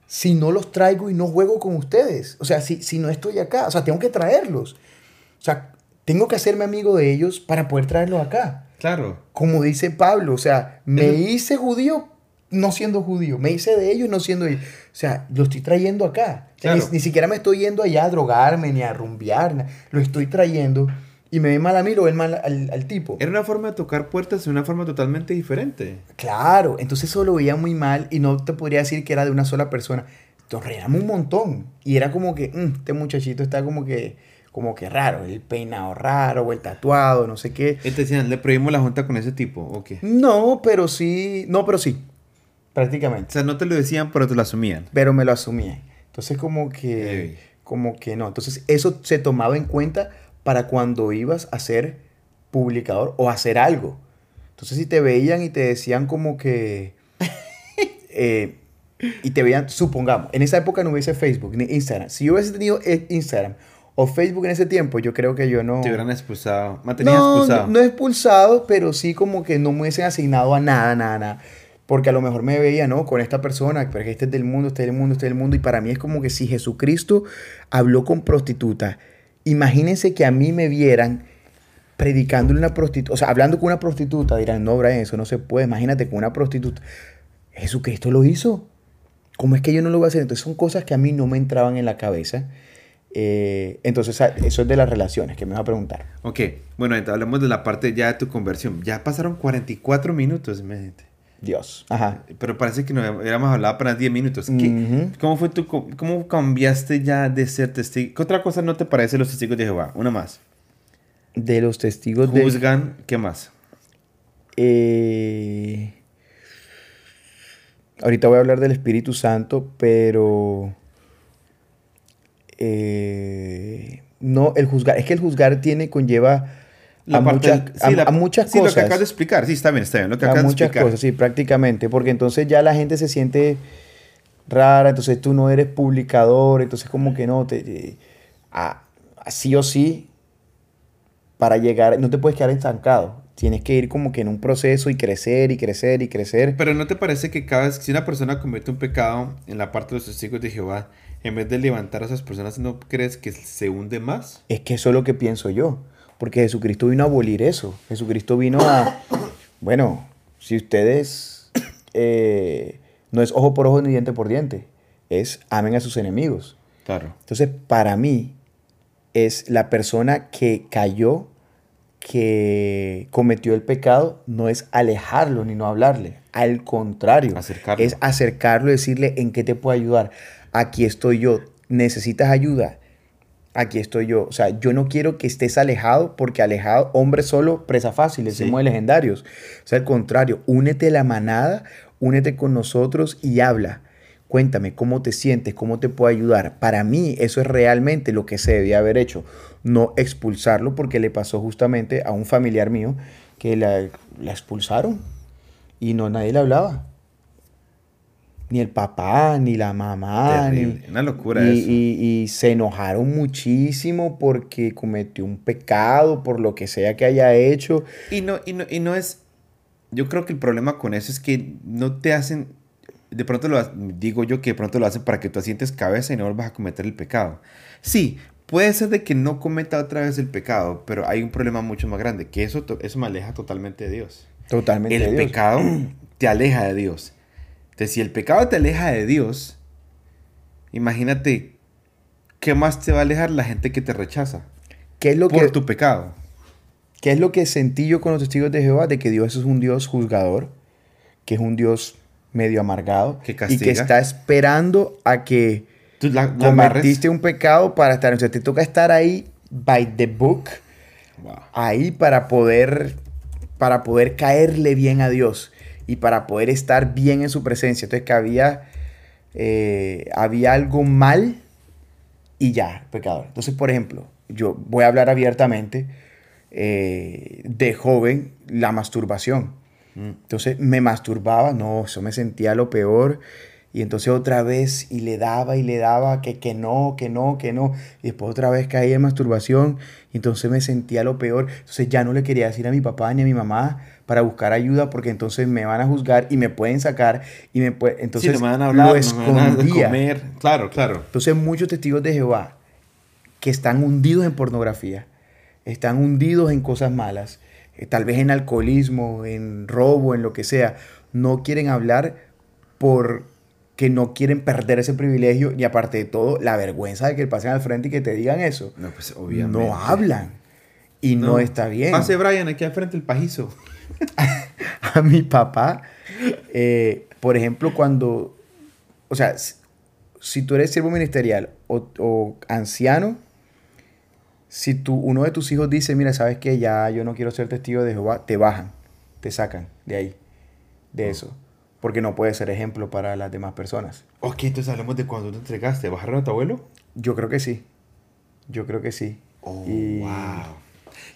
si no los traigo y no juego con ustedes. O sea, si, si no estoy acá, o sea, tengo que traerlos. O sea, tengo que hacerme amigo de ellos para poder traerlos acá.
Claro.
Como dice Pablo, o sea, me hice judío no siendo judío, me hice de ellos no siendo ellos. O sea, lo estoy trayendo acá. O sea,
Claro.
ni, ni siquiera me estoy yendo allá a drogarme ni a rumbear, lo estoy trayendo y me ve mal a mí, lo ven mal al, al tipo.
Era una forma de tocar puertas de una forma totalmente diferente.
Claro, entonces eso lo veía muy mal y no te podría decir que era de una sola persona. Nos reíamos un montón y era como que "Mm, este muchachito está como que como que raro, el peinado raro o el tatuado, no sé qué.
Entonces decían, le prohibimos la junta con ese tipo, ¿o qué?
No, pero sí, no, pero sí,
O
prácticamente.
sea, no te lo decían, pero te lo asumían.
Pero me lo asumía. Entonces como que
Heavy.
como que no. Entonces eso se tomaba en cuenta para cuando ibas a ser publicador o a hacer algo. Entonces si te veían y te decían como que... eh, y te veían, supongamos, en esa época no hubiese Facebook ni Instagram. Si yo hubiese tenido eh, Instagram o Facebook en ese tiempo, yo creo que yo no...
Te hubieran expulsado. Mantenías
No,
expulsado.
no, no expulsado, pero sí como que no me hubiesen asignado a nada, nada, nada. Porque a lo mejor me veía, ¿no? Con esta persona, pero que este es del mundo, este es del mundo, este es del mundo. Y para mí es como que si Jesucristo habló con prostituta, imagínense que a mí me vieran predicándole una prostituta, o sea, hablando con una prostituta, dirán, no, Brian, eso no se puede, imagínate con una prostituta. Jesucristo lo hizo. ¿Cómo es que yo no lo voy a hacer? Entonces son cosas que a mí no me entraban en la cabeza. Eh, entonces, a- eso es de las relaciones que me vas a preguntar.
Ok, bueno, entonces hablemos de la parte ya de tu conversión. Ya pasaron 44 minutos, imagínate.
Dios. Ajá.
Pero parece que no habíamos hablado apenas 10 minutos. ¿Qué-
Ujú.
¿Cómo fue tu, cómo cambiaste ya de ser testigo? ¿Qué otra cosa no te parece los testigos de Jehová? Una más.
De los testigos de...
Juzgan, ¿qué más?
Eh, ahorita voy a hablar del Espíritu Santo, pero... eh, no, el juzgar, es que el juzgar tiene, conlleva
La
a,
parte
muchas,
del-
a-
sí, la-
a muchas
sí, lo que
cosas.
acabas de explicar. Sí, está bien, está bien. Lo que
a
acabas de
muchas
explicar.
cosas, sí, prácticamente, porque entonces ya la gente se siente rara, entonces tú no eres publicador, entonces como que no, te, te- a- a- sí o sí, para llegar, no te puedes quedar estancado, tienes que ir como que en un proceso y crecer y crecer y crecer.
Pero ¿no te parece que cada vez si una persona comete un pecado en la parte de los testigos de Jehová, en vez de levantar a esas personas, ¿no crees que se hunde más?
Es que eso es lo que pienso yo, porque Jesucristo vino a abolir eso, Jesucristo vino a, bueno, si ustedes, eh, no es ojo por ojo ni diente por diente, es amen a sus enemigos.
Claro.
Entonces, para mí, es la persona que cayó, que cometió el pecado, no es alejarlo ni no hablarle. Al contrario,
Acercarlo.
es acercarlo y decirle en qué te puedo ayudar. Aquí estoy yo. ¿Necesitas ayuda? Aquí estoy yo. O sea, yo no quiero que estés alejado porque alejado, hombre solo, presa fácil,
Sí.
decimos de legendarios. O sea, al contrario, únete a la manada, únete con nosotros y habla. Cuéntame cómo te sientes, cómo te puedo ayudar. Para mí eso es realmente lo que se debía haber hecho. No expulsarlo porque le pasó justamente a un familiar mío que la, la expulsaron y no nadie le hablaba. Ni el papá, ni la mamá. ni-.
Una locura
y,
eso.
y- y se enojaron muchísimo porque cometió un pecado, por lo que sea que haya hecho.
Y no, y no, y no es. Yo creo que el problema con eso es que no te hacen. De pronto lo digo yo que de pronto lo hacen para que tú asientes cabeza y no vuelvas a cometer el pecado. Sí, puede ser de que no cometa otra vez el pecado, pero hay un problema mucho más grande, que eso, eso me aleja totalmente de Dios.
Totalmente.
El
de Dios.
pecado te aleja de Dios. Entonces, si el pecado te aleja de Dios, imagínate qué más te va a alejar la gente que te rechaza
¿Qué es lo
por
que,
tu pecado.
¿Qué es lo que sentí yo con los testigos de Jehová? De que Dios es un Dios juzgador, que es un Dios medio amargado
Que
y que está esperando a que
Tú la, la
cometiste un pecado para estar. O sea, te toca estar ahí by the book,
Wow.
ahí para poder, para poder caerle bien a Dios y para poder estar bien en su presencia. Entonces, que había, eh, había algo mal y ya, pecador. Entonces, por ejemplo, yo voy a hablar abiertamente eh, de joven, la masturbación.
Mm.
Entonces me masturbaba, no, eso me sentía lo peor. Y entonces otra vez, y le daba y le daba, que, que no, que no, que no. Y después otra vez caía en masturbación. Y entonces me sentía lo peor. Entonces ya no le quería decir a mi papá ni a mi mamá para buscar ayuda, porque entonces me van a juzgar y me pueden sacar. Y me pue- Entonces
sí, no me van a hablar,
lo
no me van a
escondía.
comer. Claro, claro.
Entonces muchos testigos de Jehová que están hundidos en pornografía, están hundidos en cosas malas, eh, tal vez en alcoholismo, en robo, en lo que sea, no quieren hablar porque no quieren perder ese privilegio y aparte de todo la vergüenza de que pasen al frente y que te digan eso.
No, pues obviamente.
No hablan y no, está bien.
Pase Brian aquí al frente el pajizo.
a mi papá, eh, por ejemplo, cuando, o sea, si, si tú eres siervo ministerial o, o anciano, si tú, uno de tus hijos dice, mira, sabes que ya yo no quiero ser testigo de Jehová, te bajan, te sacan de ahí, de eso, porque no puedes ser ejemplo para las demás personas.
Ok, entonces hablemos de cuando te entregaste. ¿Bajaron a tu abuelo?
Yo creo que sí, yo creo que sí.
Oh,
Y-
wow.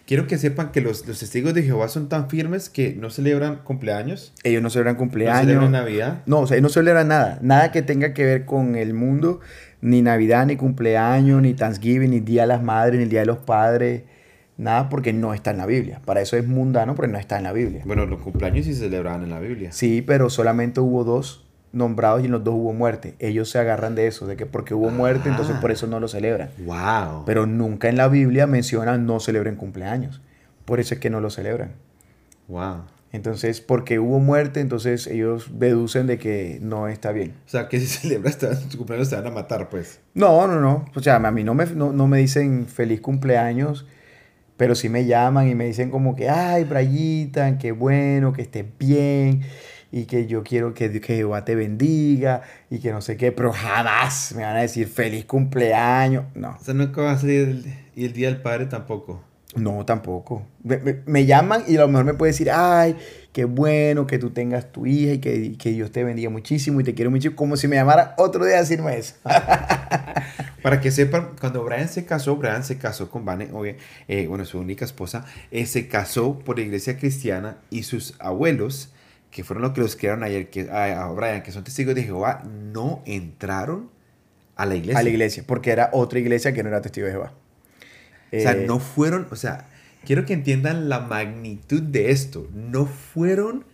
Quiero que sepan que los, los testigos de Jehová son tan firmes que no celebran cumpleaños,
Ellos no celebran
no
cumpleaños.
celebran Navidad.
No, o sea, no celebran nada. Nada que tenga que ver con el mundo. Ni Navidad, ni cumpleaños, ni Thanksgiving, ni Día de las Madres, ni el Día de los Padres. Nada porque no está en la Biblia. Para eso es mundano, pero no está en la Biblia.
Bueno, los cumpleaños sí se celebraban en la Biblia.
Sí, pero solamente hubo dos nombrados y en los dos hubo muerte. Ellos se agarran de eso, de que porque hubo muerte, entonces por eso no lo celebran.
Wow.
Pero nunca en la Biblia mencionan no celebren cumpleaños. Por eso es que no lo celebran.
wow.
Entonces, porque hubo muerte, entonces ellos deducen de que no está bien.
O sea, que si celebras tu cumpleaños te van a matar, pues.
No, no, no. O sea, a mí no me, no, no me dicen feliz cumpleaños, pero sí me llaman y me dicen como que, ay, Brayita, qué bueno, que estés bien y que yo quiero que, que Jehová te bendiga y que no sé qué, pero jamás me van a decir feliz cumpleaños. No,
O sea, nunca va a salir y el Día del Padre tampoco.
no, tampoco. Me, me- me llaman y a lo mejor me puede decir, ay, qué bueno que tú tengas tu hija y que, que Dios te bendiga muchísimo y te quiero mucho, como si me llamara otro día a decirme eso.
Para que sepan, cuando Brian se casó, Brian se casó con Vane, eh, bueno, su única esposa, eh, se casó por la iglesia cristiana y sus abuelos, que fueron los que los crearon ayer, que, a, Brian, que son testigos de Jehová, no entraron a la iglesia.
A la iglesia, porque era otra iglesia que no era testigo de Jehová.
o sea, no fueron, o sea, quiero que entiendan la magnitud de esto. No fueron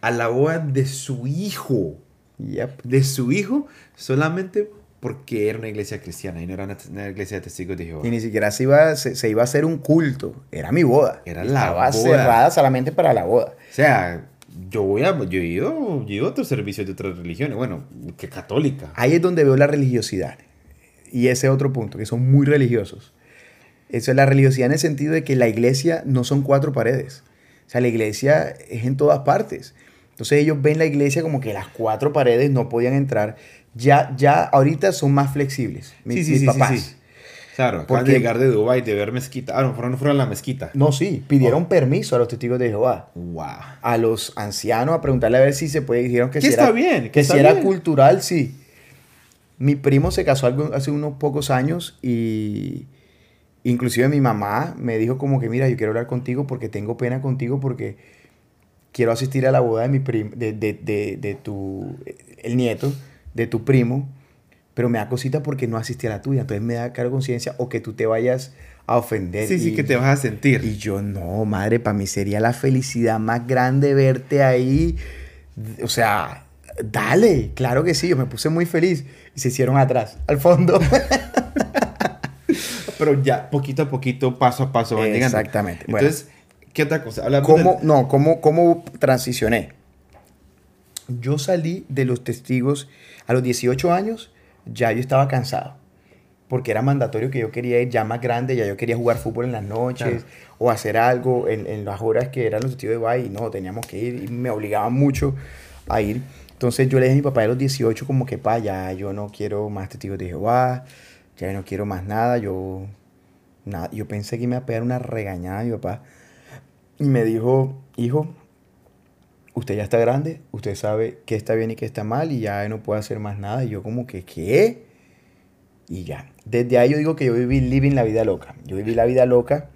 a la boda de su hijo. De su hijo solamente porque era una iglesia cristiana y no era una, iglesia de testigos de Jehová.
Y ni siquiera se iba, se, iba a hacer un culto. Era mi boda.
Era la boda.
cerrada solamente para la boda.
O sea, yo voy a, yo he ido, yo he a otros servicios de otras religiones, bueno, que católica.
Ahí es donde veo la religiosidad. Y ese otro punto, que son muy religiosos. Eso es la religiosidad en el sentido de que la iglesia no son cuatro paredes. O sea, la iglesia es en todas partes. Entonces ellos ven la iglesia como que las cuatro paredes no podían entrar. Ya, ya ahorita son más flexibles. Mis, sí, sí, papás. Sí,
Claro, porque llegar de Dubái, de ver mezquita. Ah, no, fueron, fueron a la mezquita.
No, sí, pidieron oh. permiso a los testigos de Jehová.
Wow.
A los ancianos a preguntarle a ver si se puede. Dijeron que,
si
está
bien.
Que, si era cultural, sí. Mi primo se casó hace unos pocos años y inclusive mi mamá me dijo como que, mira, yo quiero hablar contigo porque tengo pena contigo porque quiero asistir a la boda de mi primo, de, de, de, de tu, el nieto, de tu primo pero me da cosita porque no asistí a la tuya. Entonces me da cargo conciencia o que tú te vayas a ofender.
Sí, sí, que te vas a sentir.
Y yo, no, madre, para mí sería la felicidad más grande verte ahí. O sea, dale, claro que sí, yo me puse muy feliz. Y se hicieron atrás, al fondo.
pero ya, poquito a poquito, paso a paso
van Exactamente.
Entonces, ¿qué otra cosa?
¿Cómo, No, ¿cómo, ¿cómo transicioné? Yo salí de los testigos a los 18 años ya yo estaba cansado. Porque era mandatorio que yo quería ir ya más grande, ya yo quería jugar fútbol en las noches o hacer algo en, en, las horas que eran los tíos de y no, teníamos que ir y me obligaban mucho a ir. Entonces yo le dije a mi papá de los 18 como que, pa, ya yo no quiero más testigos de Jehová, ya no quiero más nada, yo, nada, yo pensé que me iba a pegar una regañada mi papá. Y me dijo, hijo, usted ya está grande, usted sabe qué está bien y qué está mal y ya no puede hacer más nada. Y yo como que, ¿qué? Y ya. Desde ahí yo digo que yo viví living la vida loca. Yo viví la vida loca,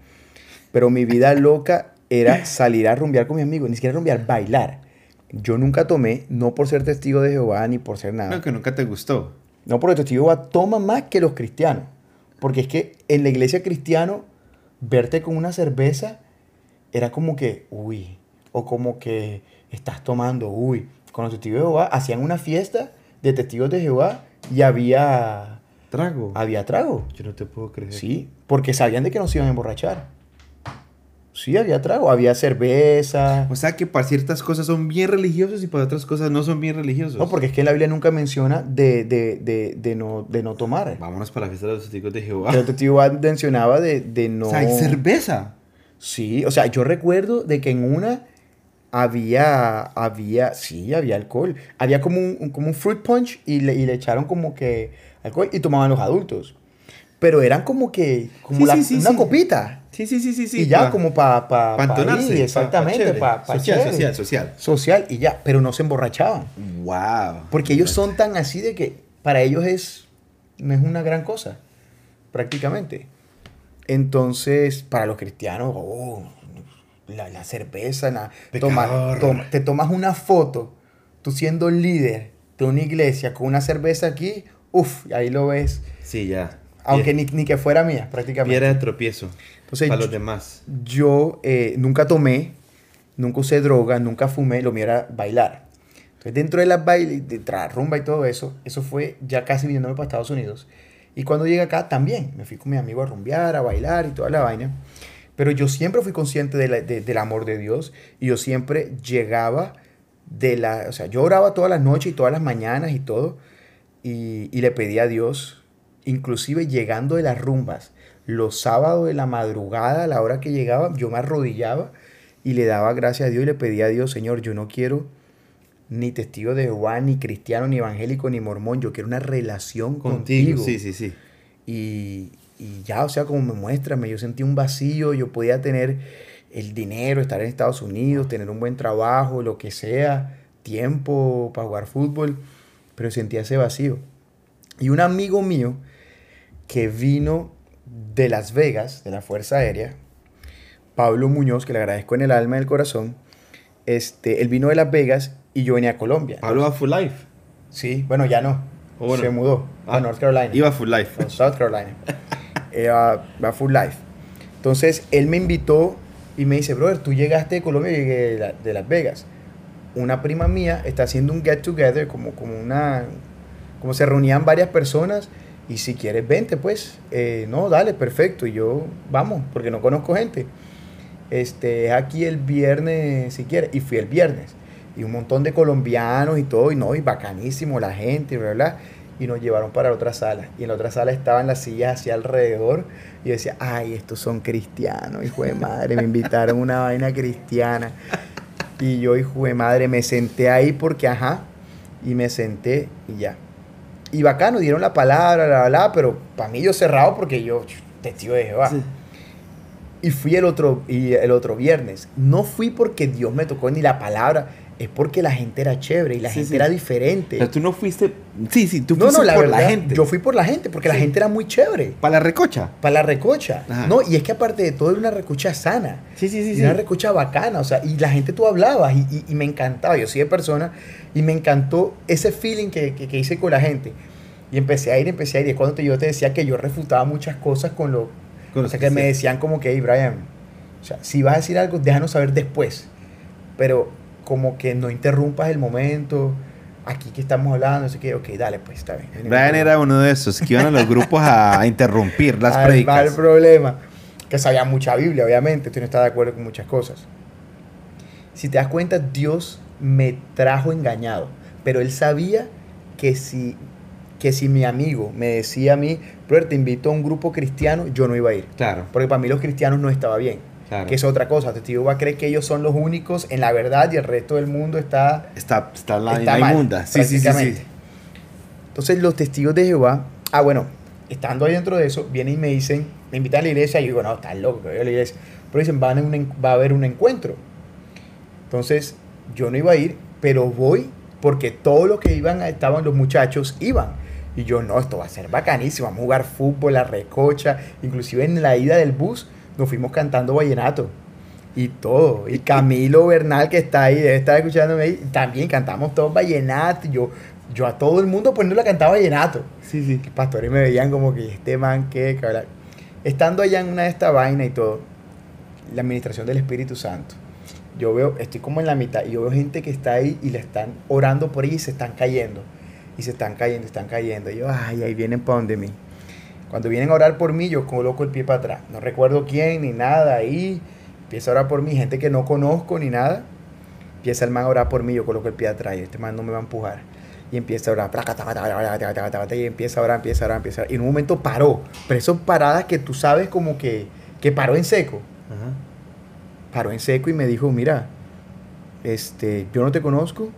pero mi vida loca era salir a rumbear con mis amigos, ni siquiera rumbear, bailar. Yo nunca tomé, no por ser testigo de Jehová ni por ser nada.
No, que nunca te gustó.
No, porque el testigo de Jehová toma más que los cristianos. Porque es que en la iglesia cristiano, verte con una cerveza era como que, uy, o como que estás tomando, uy, con los testigos de Jehová hacían una fiesta de testigos de Jehová y había...
Trago.
Había trago.
Yo no te puedo creer.
Sí, porque sabían de que nos iban a emborrachar. Sí, había trago, había cerveza.
O sea que para ciertas cosas son bien religiosos y para otras cosas no son bien religiosos.
No, porque es que la Biblia nunca menciona de, de, de, de no, de no tomar.
Vámonos para la fiesta de los testigos de Jehová.
el testigo mencionaba de, de no...
O sea, hay cerveza.
Sí, o sea, yo recuerdo de que en una había, había, sí, había alcohol. Había como un, como un fruit punch y le, y le echaron como que alcohol y tomaban los adultos. Pero eran como que, como la, una copita.
Sí, sí, sí, sí, sí.
Y ya como para... Pa,
pa,
exactamente, para pa,
social, social, social.
Social, y ya, pero no se emborrachaban.
Wow.
Porque ellos son tan así de que para ellos es, no es una gran cosa, prácticamente. Entonces, para los cristianos, oh, la, cerveza, la, toma, te tomas una foto, tú siendo líder de una iglesia con una cerveza aquí, uff, ahí lo ves.
Sí, ya.
Aunque ni, que fuera mía, prácticamente.
Piedra de tropiezo Entonces, para los demás.
Yo eh, nunca tomé, nunca usé droga, nunca fumé, lo mío era bailar. Entonces, dentro de las bailes, de la rumba y todo eso, eso fue ya casi viniéndome para Estados Unidos. Y cuando llegué acá también, me fui con mi amigo a rumbear, a bailar y toda la vaina. Pero yo siempre fui consciente del amor de Dios y yo siempre llegaba de la... O sea, yo oraba todas las noches y todas las mañanas y todo y, y le pedía a Dios, inclusive llegando de las rumbas, los sábados de la madrugada, a la hora que llegaba, yo me arrodillaba y le daba gracias a Dios y le pedía a Dios, Señor, yo no quiero ni testigo de Jehová, ni cristiano, ni evangélico, ni mormón, yo quiero una relación contigo.
contigo. Sí, sí, sí.
Y, y ya, o sea, como me muéstrame, yo sentí un vacío, yo podía tener el dinero, estar en Estados Unidos, tener un buen trabajo, lo que sea, tiempo para jugar fútbol, pero sentía ese vacío. Y un amigo mío que vino de Las Vegas, de la Fuerza Aérea, Pablo Muñoz, que le agradezco en el alma y el corazón. Este, él vino de Las Vegas y yo venía a Colombia.
Pablo va Full Life.
Sí, bueno, ya no.
Bueno.
Se mudó a
Ah,
North Carolina.
Iba Full Life.
No, South Carolina. Eh, va va full life. Entonces, él me invitó y me dice, brother, tú llegaste de Colombia y llegué de, la- de Las Vegas. Una prima mía está haciendo un get together, como, como una... Como se reunían varias personas y si quieres, vente pues. Eh, no, dale, perfecto. Y yo, vamos, porque no conozco gente. Este, es aquí el viernes, si quieres. Y fui el viernes. Y un montón de colombianos y todo, y no, y bacanísimo la gente, bla, bla. Y nos llevaron para la otra sala. Y en la otra sala estaban las sillas hacia alrededor. Y yo decía, ay, estos son cristianos, hijo de madre. Me invitaron a una vaina cristiana. Y yo, hijo de madre, me senté ahí porque, ajá. Y me senté y ya. Y bacano, dieron la palabra, bla, bla, pero para mí yo cerrado porque yo, testigo de Jehová.
Sí.
Y fui el otro, y el otro viernes. No fui porque Dios me tocó ni la palabra, es porque la gente era chévere y la
Sí,
gente
sí.
era diferente.
O sea, tú no fuiste. Sí, sí, tú
no,
fuiste
no, la
por
verdad,
la gente.
yo fui por la gente porque la
Sí.
gente era muy chévere.
Para la recocha.
Para la recocha.
Ajá.
No, y es que aparte de todo era una recocha sana.
Sí, sí,
Y una recocha bacana, o sea, y la gente tú hablabas y, y- y me encantaba, yo soy de persona y me encantó ese feeling que, que- que hice con la gente. Y empecé a ir, empecé a ir, y es cuando te, yo te decía que yo refutaba muchas cosas con lo...
Con
o sea, que me decían como que, hey, Brian, o sea, si vas a decir algo, déjanos saber después, pero como que no interrumpas el momento, aquí que estamos hablando, no sé qué, ok, dale, pues está bien.
Brian era uno de esos que iban a los grupos a, a interrumpir las
Al-
predicas.
problema. Que sabía mucha Biblia, obviamente. Tú no estás de acuerdo con muchas cosas. Si te das cuenta, Dios me trajo engañado. Pero él sabía que si, que si mi amigo me decía a mí, pero te invito a un grupo cristiano, yo no iba a ir.
Claro,
Porque para mí los cristianos no estaba bien.
Claro.
Que es otra cosa. Testigo va a creer que ellos son los únicos en la verdad y el resto del mundo está
Está, está la,
está
la
mal,
inmunda. Sí, sí, sí, sí.
Entonces los testigos de Jehová, ah bueno, estando ahí dentro de eso, vienen y me dicen, me invitan a la iglesia, y yo digo, no, estás loco, que voy a la iglesia. Pero dicen, van a un va a haber un encuentro. Entonces yo no iba a ir, pero voy porque todos los que iban, estaban los muchachos, iban. Y yo, no, esto va a ser bacanísimo, vamos a jugar fútbol, la recocha, inclusive en la ida del bus nos fuimos cantando vallenato y todo. Y Camilo Bernal, que está ahí, debe estar escuchándome ahí, también cantamos todos vallenato. y Yo, yo a todo el mundo poniéndole a cantar vallenato.
Sí, sí.
Los pastores me veían como que este man, qué cabrón. Estando allá en una de estas vainas y todo, la administración del Espíritu Santo, yo veo, estoy como en la mitad, y yo veo gente que está ahí y le están orando por ella y se están cayendo. Y se están cayendo, están cayendo. Y yo, ay, ahí vienen para donde mí. Cuando vienen a orar por mí, yo coloco el pie para atrás. No recuerdo quién ni nada. Ahí empieza a orar por mí, gente que no conozco ni nada. Empieza el man a orar por mí, yo coloco el pie atrás y este man no me va a empujar. Y empieza a orar, y empieza a orar, empieza a orar, empieza a orar. Y en un momento paró. Pero son paradas que tú sabes como que, que paró en seco.
Ajá.
Paró en seco y me dijo, mira, este, yo no te conozco,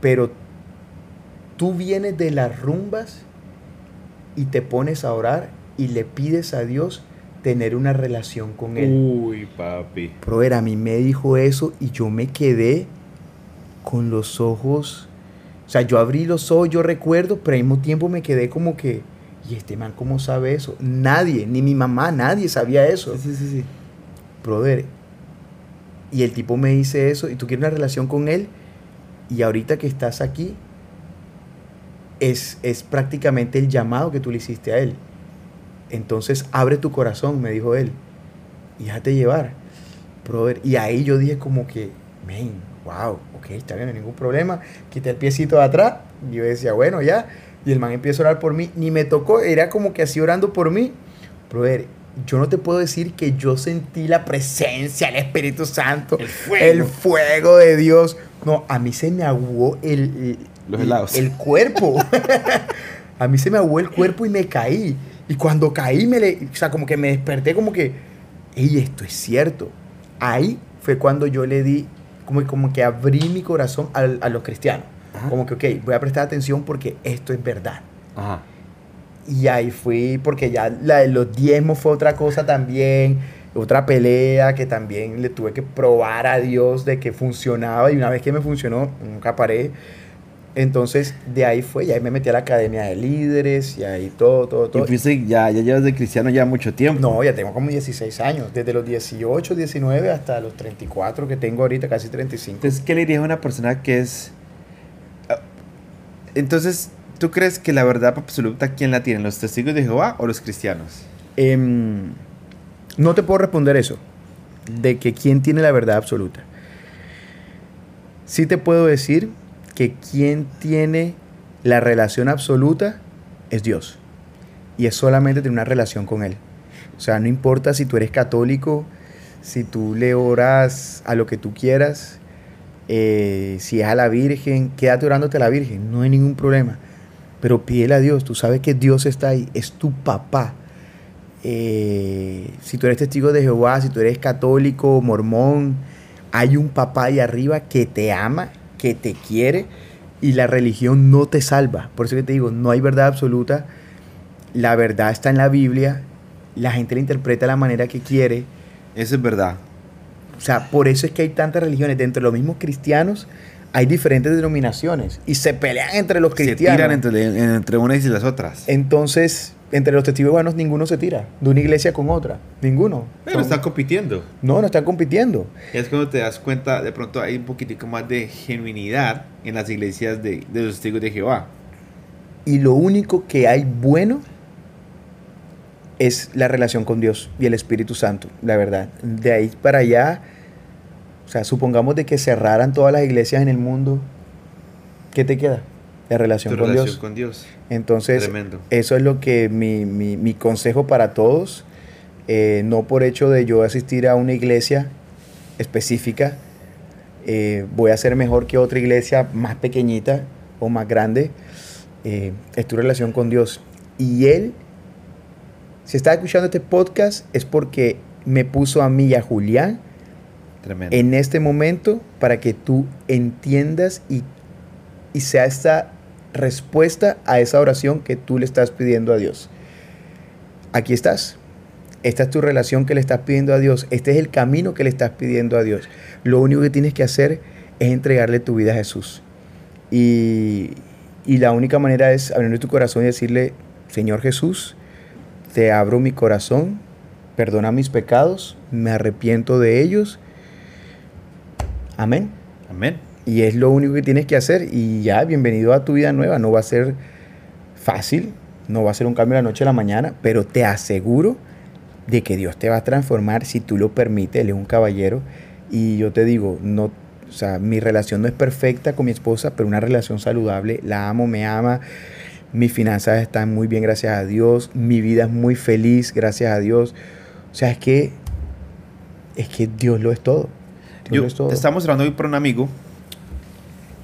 pero tú vienes de las rumbas y te pones a orar y le pides a Dios tener una relación con Él.
Uy, papi.
Brother, a mí me dijo eso y yo me quedé con los ojos. O sea, yo abrí los ojos, yo recuerdo, pero al mismo tiempo me quedé como que, ¿y este man cómo sabe eso? Nadie, ni mi mamá, nadie sabía eso.
Sí, sí, sí, sí.
Brother, y el tipo me dice eso, y tú quieres una relación con él, y ahorita que estás aquí, es, es prácticamente el llamado que tú le hiciste a él. Entonces abre tu corazón, me dijo él, y déjate llevar. Brother, y ahí yo dije como que, men, wow, ok, está bien, no hay ningún problema. Quité el piecito de atrás, y yo decía, bueno, ya. Y el man empieza a orar por mí, ni me tocó, era como que así orando por mí. Brother, yo no te puedo decir que yo sentí la presencia del Espíritu Santo,
El fuego.
el fuego de Dios. No, a mí se me aguó el, el-
Los helados.
el cuerpo. a mí se me aguó el cuerpo y me caí. Y cuando caí, me le, o sea, como que me desperté como que, ey, esto es cierto. Ahí fue cuando yo le di, como, como que abrí mi corazón al- a, los cristianos.
Ajá.
Como que, ok, voy a prestar atención porque esto es verdad.
Ajá.
Y ahí fui, porque ya la de los diezmos fue otra cosa también, otra pelea que también le tuve que probar a Dios de que funcionaba y una vez que me funcionó, nunca paré. Entonces, de ahí fue, y ahí me metí a la academia de líderes, y ahí todo, todo, todo.
Y fuiste, ya, ya llevas de cristiano ya mucho tiempo.
No, ya tengo como 16 años, desde los 18, 19 hasta los 34 que tengo ahorita, casi 35.
Entonces, ¿qué le dirías a una persona que es... ah, Entonces, ¿tú crees que la verdad absoluta quién la tiene? ¿Los testigos de Jehová o los cristianos?
Em, no te puedo responder eso, de que quién tiene la verdad absoluta. Sí te puedo decir que quien tiene la relación absoluta es Dios. Y es solamente tener una relación con Él. O sea, no importa si tú eres católico, si tú le oras a lo que tú quieras, eh, si es a la Virgen, quédate orándote a la Virgen, no hay ningún problema. Pero pídele a Dios, tú sabes que Dios está ahí, es tu papá. Eh, si tú eres testigo de Jehová, si tú eres católico, mormón, hay un papá ahí arriba que te ama, que te quiere y la religión no te salva. Por eso que te digo, no hay verdad absoluta. La verdad está en la Biblia. La gente la interpreta de la manera que quiere.
Eso es verdad.
O sea, por eso es que hay tantas religiones. Dentro de los mismos cristianos hay diferentes denominaciones y se pelean entre los
Se
cristianos.
tiran entre, entre unas y las otras.
Entonces, entre los testigos buenos ninguno se tira de una iglesia con otra. Ninguno.
Pero
Son-
están compitiendo.
No, no están compitiendo.
Es cuando te das cuenta, de pronto hay un poquitico más de genuinidad en las iglesias de, de los testigos de Jehová.
Y lo único que hay bueno es la relación con Dios y el Espíritu Santo, la verdad. De ahí para allá, o sea, supongamos de que cerraran todas las iglesias en el mundo, ¿qué te queda? La relación
Tu
con
relación
Dios.
con Dios.
Entonces,
Tremendo.
eso es lo que mi, mi- mi consejo para todos, eh, no por hecho de yo asistir a una iglesia específica, eh, voy a ser mejor que otra iglesia más pequeñita o más grande, eh, es tu relación con Dios. Y Él, si está escuchando este podcast, es porque me puso a mí y a Julián
Tremendo.
en este momento para que tú entiendas y, y sea esta respuesta a esa oración que tú le estás pidiendo a Dios. Aquí estás. Esta es tu relación que le estás pidiendo a Dios. Este es el camino que le estás pidiendo a Dios. Lo único que tienes que hacer es entregarle tu vida a Jesús. Y, y la única manera es abrir tu corazón y decirle, Señor Jesús, te abro mi corazón, perdona mis pecados, me arrepiento de ellos. Amén.
Amén.
Y es lo único que tienes que hacer. Y ya, bienvenido a tu vida nueva. No va a ser fácil, no va a ser un cambio de la noche a la mañana, pero te aseguro de que Dios te va a transformar si tú lo permites. Él es un caballero. Y yo te digo, no, o sea, mi relación no es perfecta con mi esposa, pero una relación saludable. La amo, me ama. Mis finanzas están muy bien, gracias a Dios. Mi vida es muy feliz, gracias a Dios. O sea, es que, es que Dios lo es todo. Dios
Yo,
lo es todo.
estamos hablando hoy por un amigo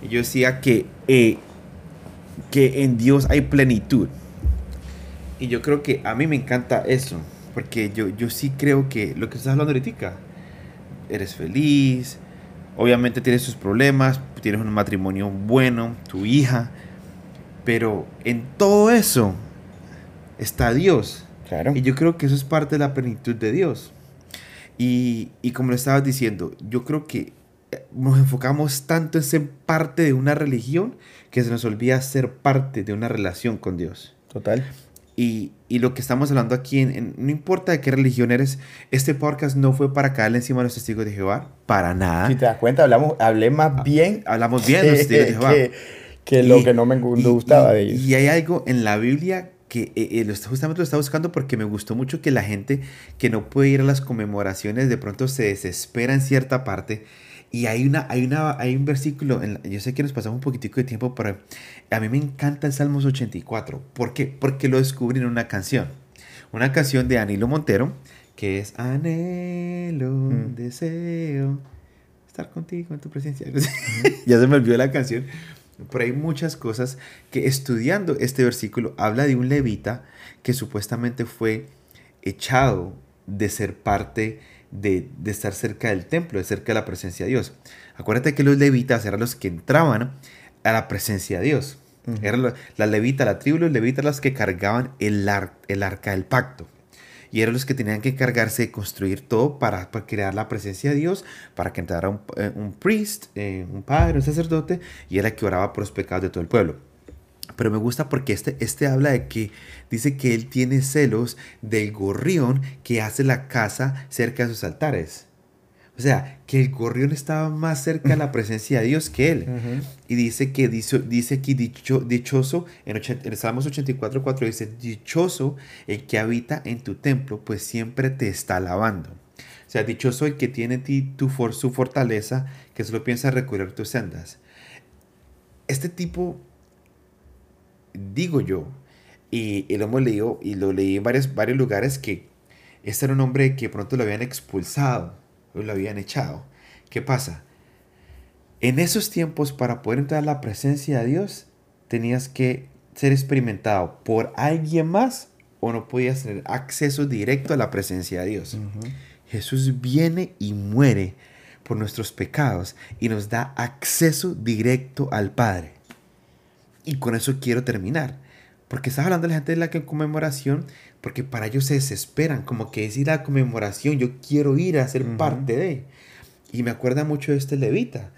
yo decía que, eh, que en Dios hay plenitud. Y yo creo que a mí me encanta eso, porque yo, yo sí creo que lo que estás hablando ahorita, eres feliz, obviamente tienes tus problemas, tienes un matrimonio bueno, tu hija, pero en todo eso está Dios.
Claro.
Y yo creo que eso es parte de la plenitud de Dios. Y, y como le estabas diciendo, yo creo que nos enfocamos tanto en ser parte de una religión que se nos olvida ser parte de una relación con Dios.
Total.
Y, y lo que estamos hablando aquí, en, en- no importa de qué religión eres, este podcast no fue para caerle encima a los testigos de Jehová, para nada.
Si te das cuenta, hablamos, hablé más bien
Hablamos bien de los testigos de Jehová.
que, que lo
Y-
que no me gustaba
y-
de ellos.
Y hay algo en la Biblia que eh, eh, justamente lo estaba buscando porque me gustó mucho que la gente que no puede ir a las conmemoraciones de pronto se desespera en cierta parte. Y hay, una, hay, una, hay un versículo, en la- yo sé que nos pasamos un poquitico de tiempo, pero a mí me encanta el Salmos 84. ¿Por qué? Porque lo descubrí en una canción. Una canción de Anilo Montero, que es Anhelo,
Mm.
deseo estar contigo en tu presencia. ya se me olvidó la canción. Pero hay muchas cosas que estudiando este versículo habla de un levita que supuestamente fue echado de ser parte de, de estar cerca del templo, de cerca de la presencia de Dios. Acuérdate que los levitas eran los que entraban a la presencia de Dios.
Ujú.
Eran los- la levita, la tribu los levitas las que cargaban el, ar- el arca del pacto. y eran los que tenían que encargarse de construir todo para, crear la presencia de Dios, para que entrara un, eh, un priest, eh, un padre, un sacerdote, y era el que oraba por los pecados de todo el pueblo. Pero me gusta porque este, este habla de que dice que él tiene celos del gorrión que hace la casa cerca de sus altares. O sea, que el gorrión estaba más cerca de la presencia de Dios que él. Y dice que dice, dice aquí dicho, dichoso, en, en Salmos 84, 4 dice, dichoso el que habita en tu templo, pues siempre te está alabando. O sea, dichoso el que tiene en ti tu for, su fortaleza, que solo piensa recorrer tus sendas. Este tipo, digo yo, y, y, lo hemos leído, y lo leí en varios, varios lugares, que este era un hombre que pronto lo habían expulsado lo habían echado. ¿Qué pasa? En esos tiempos, para poder entrar a la presencia de Dios, tenías que ser experimentado por alguien más o no podías tener acceso directo a la presencia de Dios. Jesús viene y muere por nuestros pecados y nos da acceso directo al Padre. Y con eso quiero terminar. Porque estás hablando de la gente de la conmemoración, porque para ellos se desesperan, como que es ir a la conmemoración, yo quiero ir a ser parte de. Y me acuerda mucho de este levita,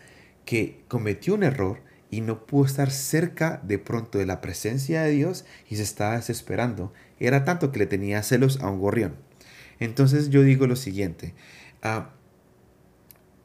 que cometió un error y no pudo estar cerca de pronto de la presencia de Dios y se estaba desesperando. Era tanto que le tenía celos a un gorrión. Entonces yo digo lo siguiente, ah,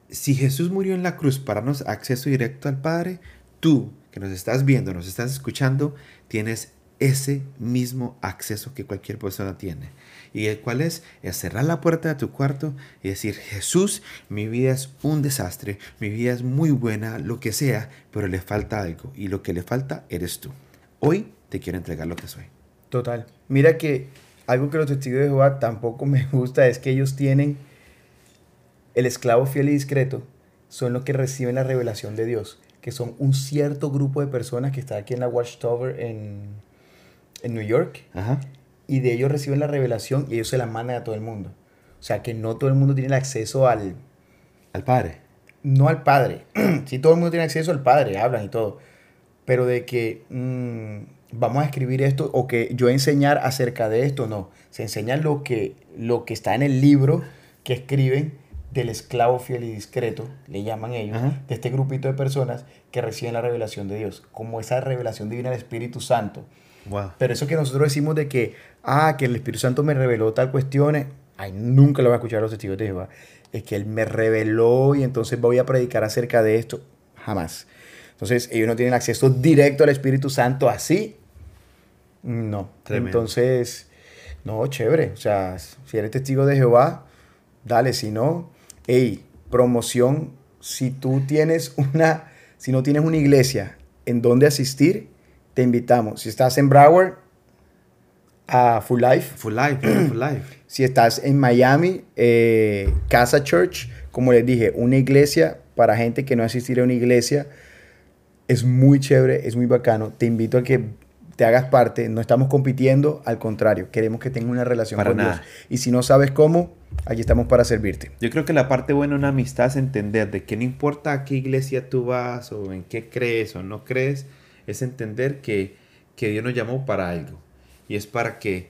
si Jesús murió en la cruz para darnos acceso directo al Padre, tú que nos estás viendo, nos estás escuchando, tienes ese mismo acceso que cualquier persona tiene. ¿Y el cual es? Es cerrar la puerta de tu cuarto y decir, Jesús, mi vida es un desastre, mi vida es muy buena, lo que sea, pero le falta algo. Y lo que le falta eres tú. Hoy te quiero entregar lo que soy.
Total. Mira que algo que los testigos de Jehová tampoco me gusta es que ellos tienen el esclavo fiel y discreto, son los que reciben la revelación de Dios, que son un cierto grupo de personas que está aquí en la Watchtower en en New York y de ellos reciben la revelación y ellos se la mandan a todo el mundo. O sea que no todo el mundo tiene el acceso al...
Al Padre.
No al Padre. sí, todo el mundo tiene acceso al Padre, hablan y todo. Pero de que mm, vamos a escribir esto o que yo enseñar acerca de esto, no. Se enseña lo que, lo que está en el libro que escriben del esclavo fiel y discreto, le llaman ellos, de este grupito de personas que reciben la revelación de Dios, como esa revelación divina del Espíritu Santo pero eso que nosotros decimos de que, ah, que el Espíritu Santo me reveló tal cuestiones, ay, nunca lo voy a escuchar a los testigos de Jehová. Es que Él me reveló y entonces voy a predicar acerca de esto. Jamás. Entonces, ellos no tienen acceso directo al Espíritu Santo así. No. Entonces, no, chévere. O sea, si eres testigo de Jehová, dale. Si no, hey, promoción. Si tú tienes una, si no tienes una iglesia en donde asistir, te invitamos. Si estás en Broward, a Full Life.
Full Life, Full Life.
si estás en Miami, eh, Casa Church, como les dije, una iglesia para gente que no asistir a una iglesia. Es muy chévere, es muy bacano. Te invito a que te hagas parte. No estamos compitiendo, al contrario, queremos que tengas una relación con Dios. Y si no sabes cómo, aquí estamos para servirte.
Yo creo que la parte buena de una amistad es entender de que no importa a qué iglesia tú vas o en qué crees o no crees, es entender que, Dios nos llamó para algo. Y es para que,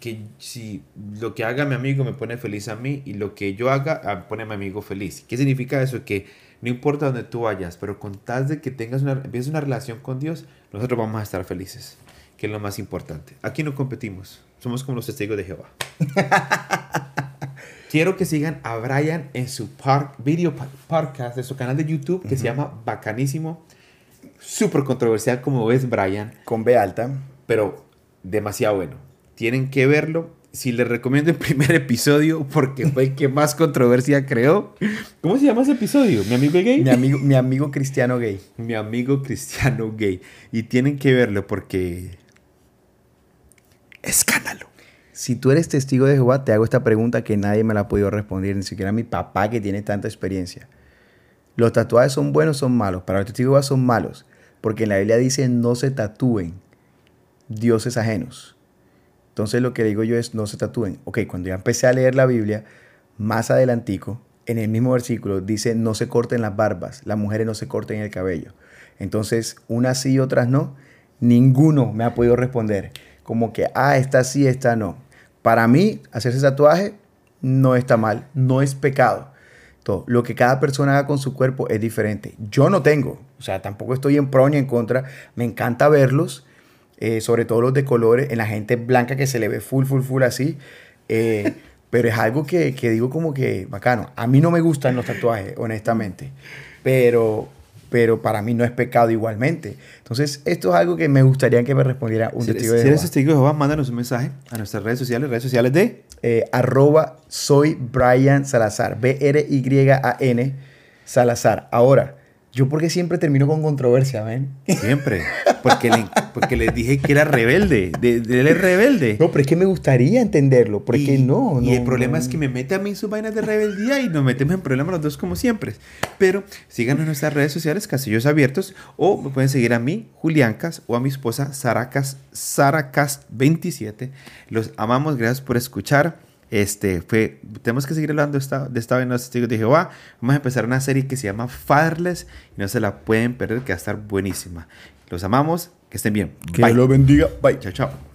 que si lo que haga mi amigo me pone feliz a mí y lo que yo haga ah, pone a mi amigo feliz. ¿Qué significa eso? Que no importa dónde tú vayas, pero con tal de que tengas una, empieces una relación con Dios, nosotros vamos a estar felices, que es lo más importante. Aquí no competimos, somos como los testigos de Jehová. Quiero que sigan a Brian en su video podcast de su canal de YouTube que se llama Bacanísimo súper controversial como ves Brian.
Con B alta.
Pero demasiado bueno. Tienen que verlo. Si les recomiendo el primer episodio porque fue el que más controversia creó. ¿Cómo se llama ese episodio? ¿Mi amigo gay?
Mi amigo, mi amigo cristiano gay.
Mi amigo cristiano gay. Y tienen que verlo porque... Escándalo.
Si tú eres testigo de Jehová, te hago esta pregunta que nadie me la ha podido responder, ni siquiera mi papá que tiene tanta experiencia. ¿Los tatuajes son buenos o son malos? Para los testigos de Jehová son malos. Porque en la Biblia dice no se tatúen dioses ajenos. Entonces lo que digo yo es no se tatúen. Ok, cuando ya empecé a leer la Biblia, más adelantico, en el mismo versículo dice no se corten las barbas, las mujeres no se corten el cabello. Entonces, unas sí otras no. Ninguno me ha podido responder. Como que, ah, esta sí, esta no. Para mí, hacerse tatuaje no está mal, no es pecado. Todo. Lo que cada persona haga con su cuerpo es diferente. Yo no tengo, o sea, tampoco estoy en pro ni en contra. Me encanta verlos, eh, sobre todo los de colores, en la gente blanca que se le ve full, full, full así. Eh, pero es algo que, que, digo como que bacano. A mí no me gustan los tatuajes, honestamente. Pero, pero para mí no es pecado igualmente. Entonces, esto es algo que me gustaría que me respondiera un
si,
testigo de
Jehová. Si eres testigo de Jehová, mándanos un mensaje a nuestras redes sociales, redes sociales de...
Eh, arroba soy Brian Salazar, B-R-Y-A-N Salazar. Ahora, yo porque siempre termino con controversia, ¿ven?
Siempre. Porque, le, porque les dije que era rebelde. De, de, él es rebelde.
No, pero es que me gustaría entenderlo. ¿Por qué no?
Y
no,
el problema
no.
es que me mete a mí en sus vainas de rebeldía y nos metemos en problemas los dos como siempre. Pero síganos en nuestras redes sociales, Casillos Abiertos, o me pueden seguir a mí, Juliancas, o a mi esposa, Saracas, Saracas27. Los amamos, gracias por escuchar. Este fue, tenemos que seguir hablando de esta, de esta vaina de testigos de Jehová. Vamos a empezar una serie que se llama Fatherless y no se la pueden perder, que va a estar buenísima. Los amamos, que estén bien.
Que Dios los bendiga. Bye.
Chao, chao.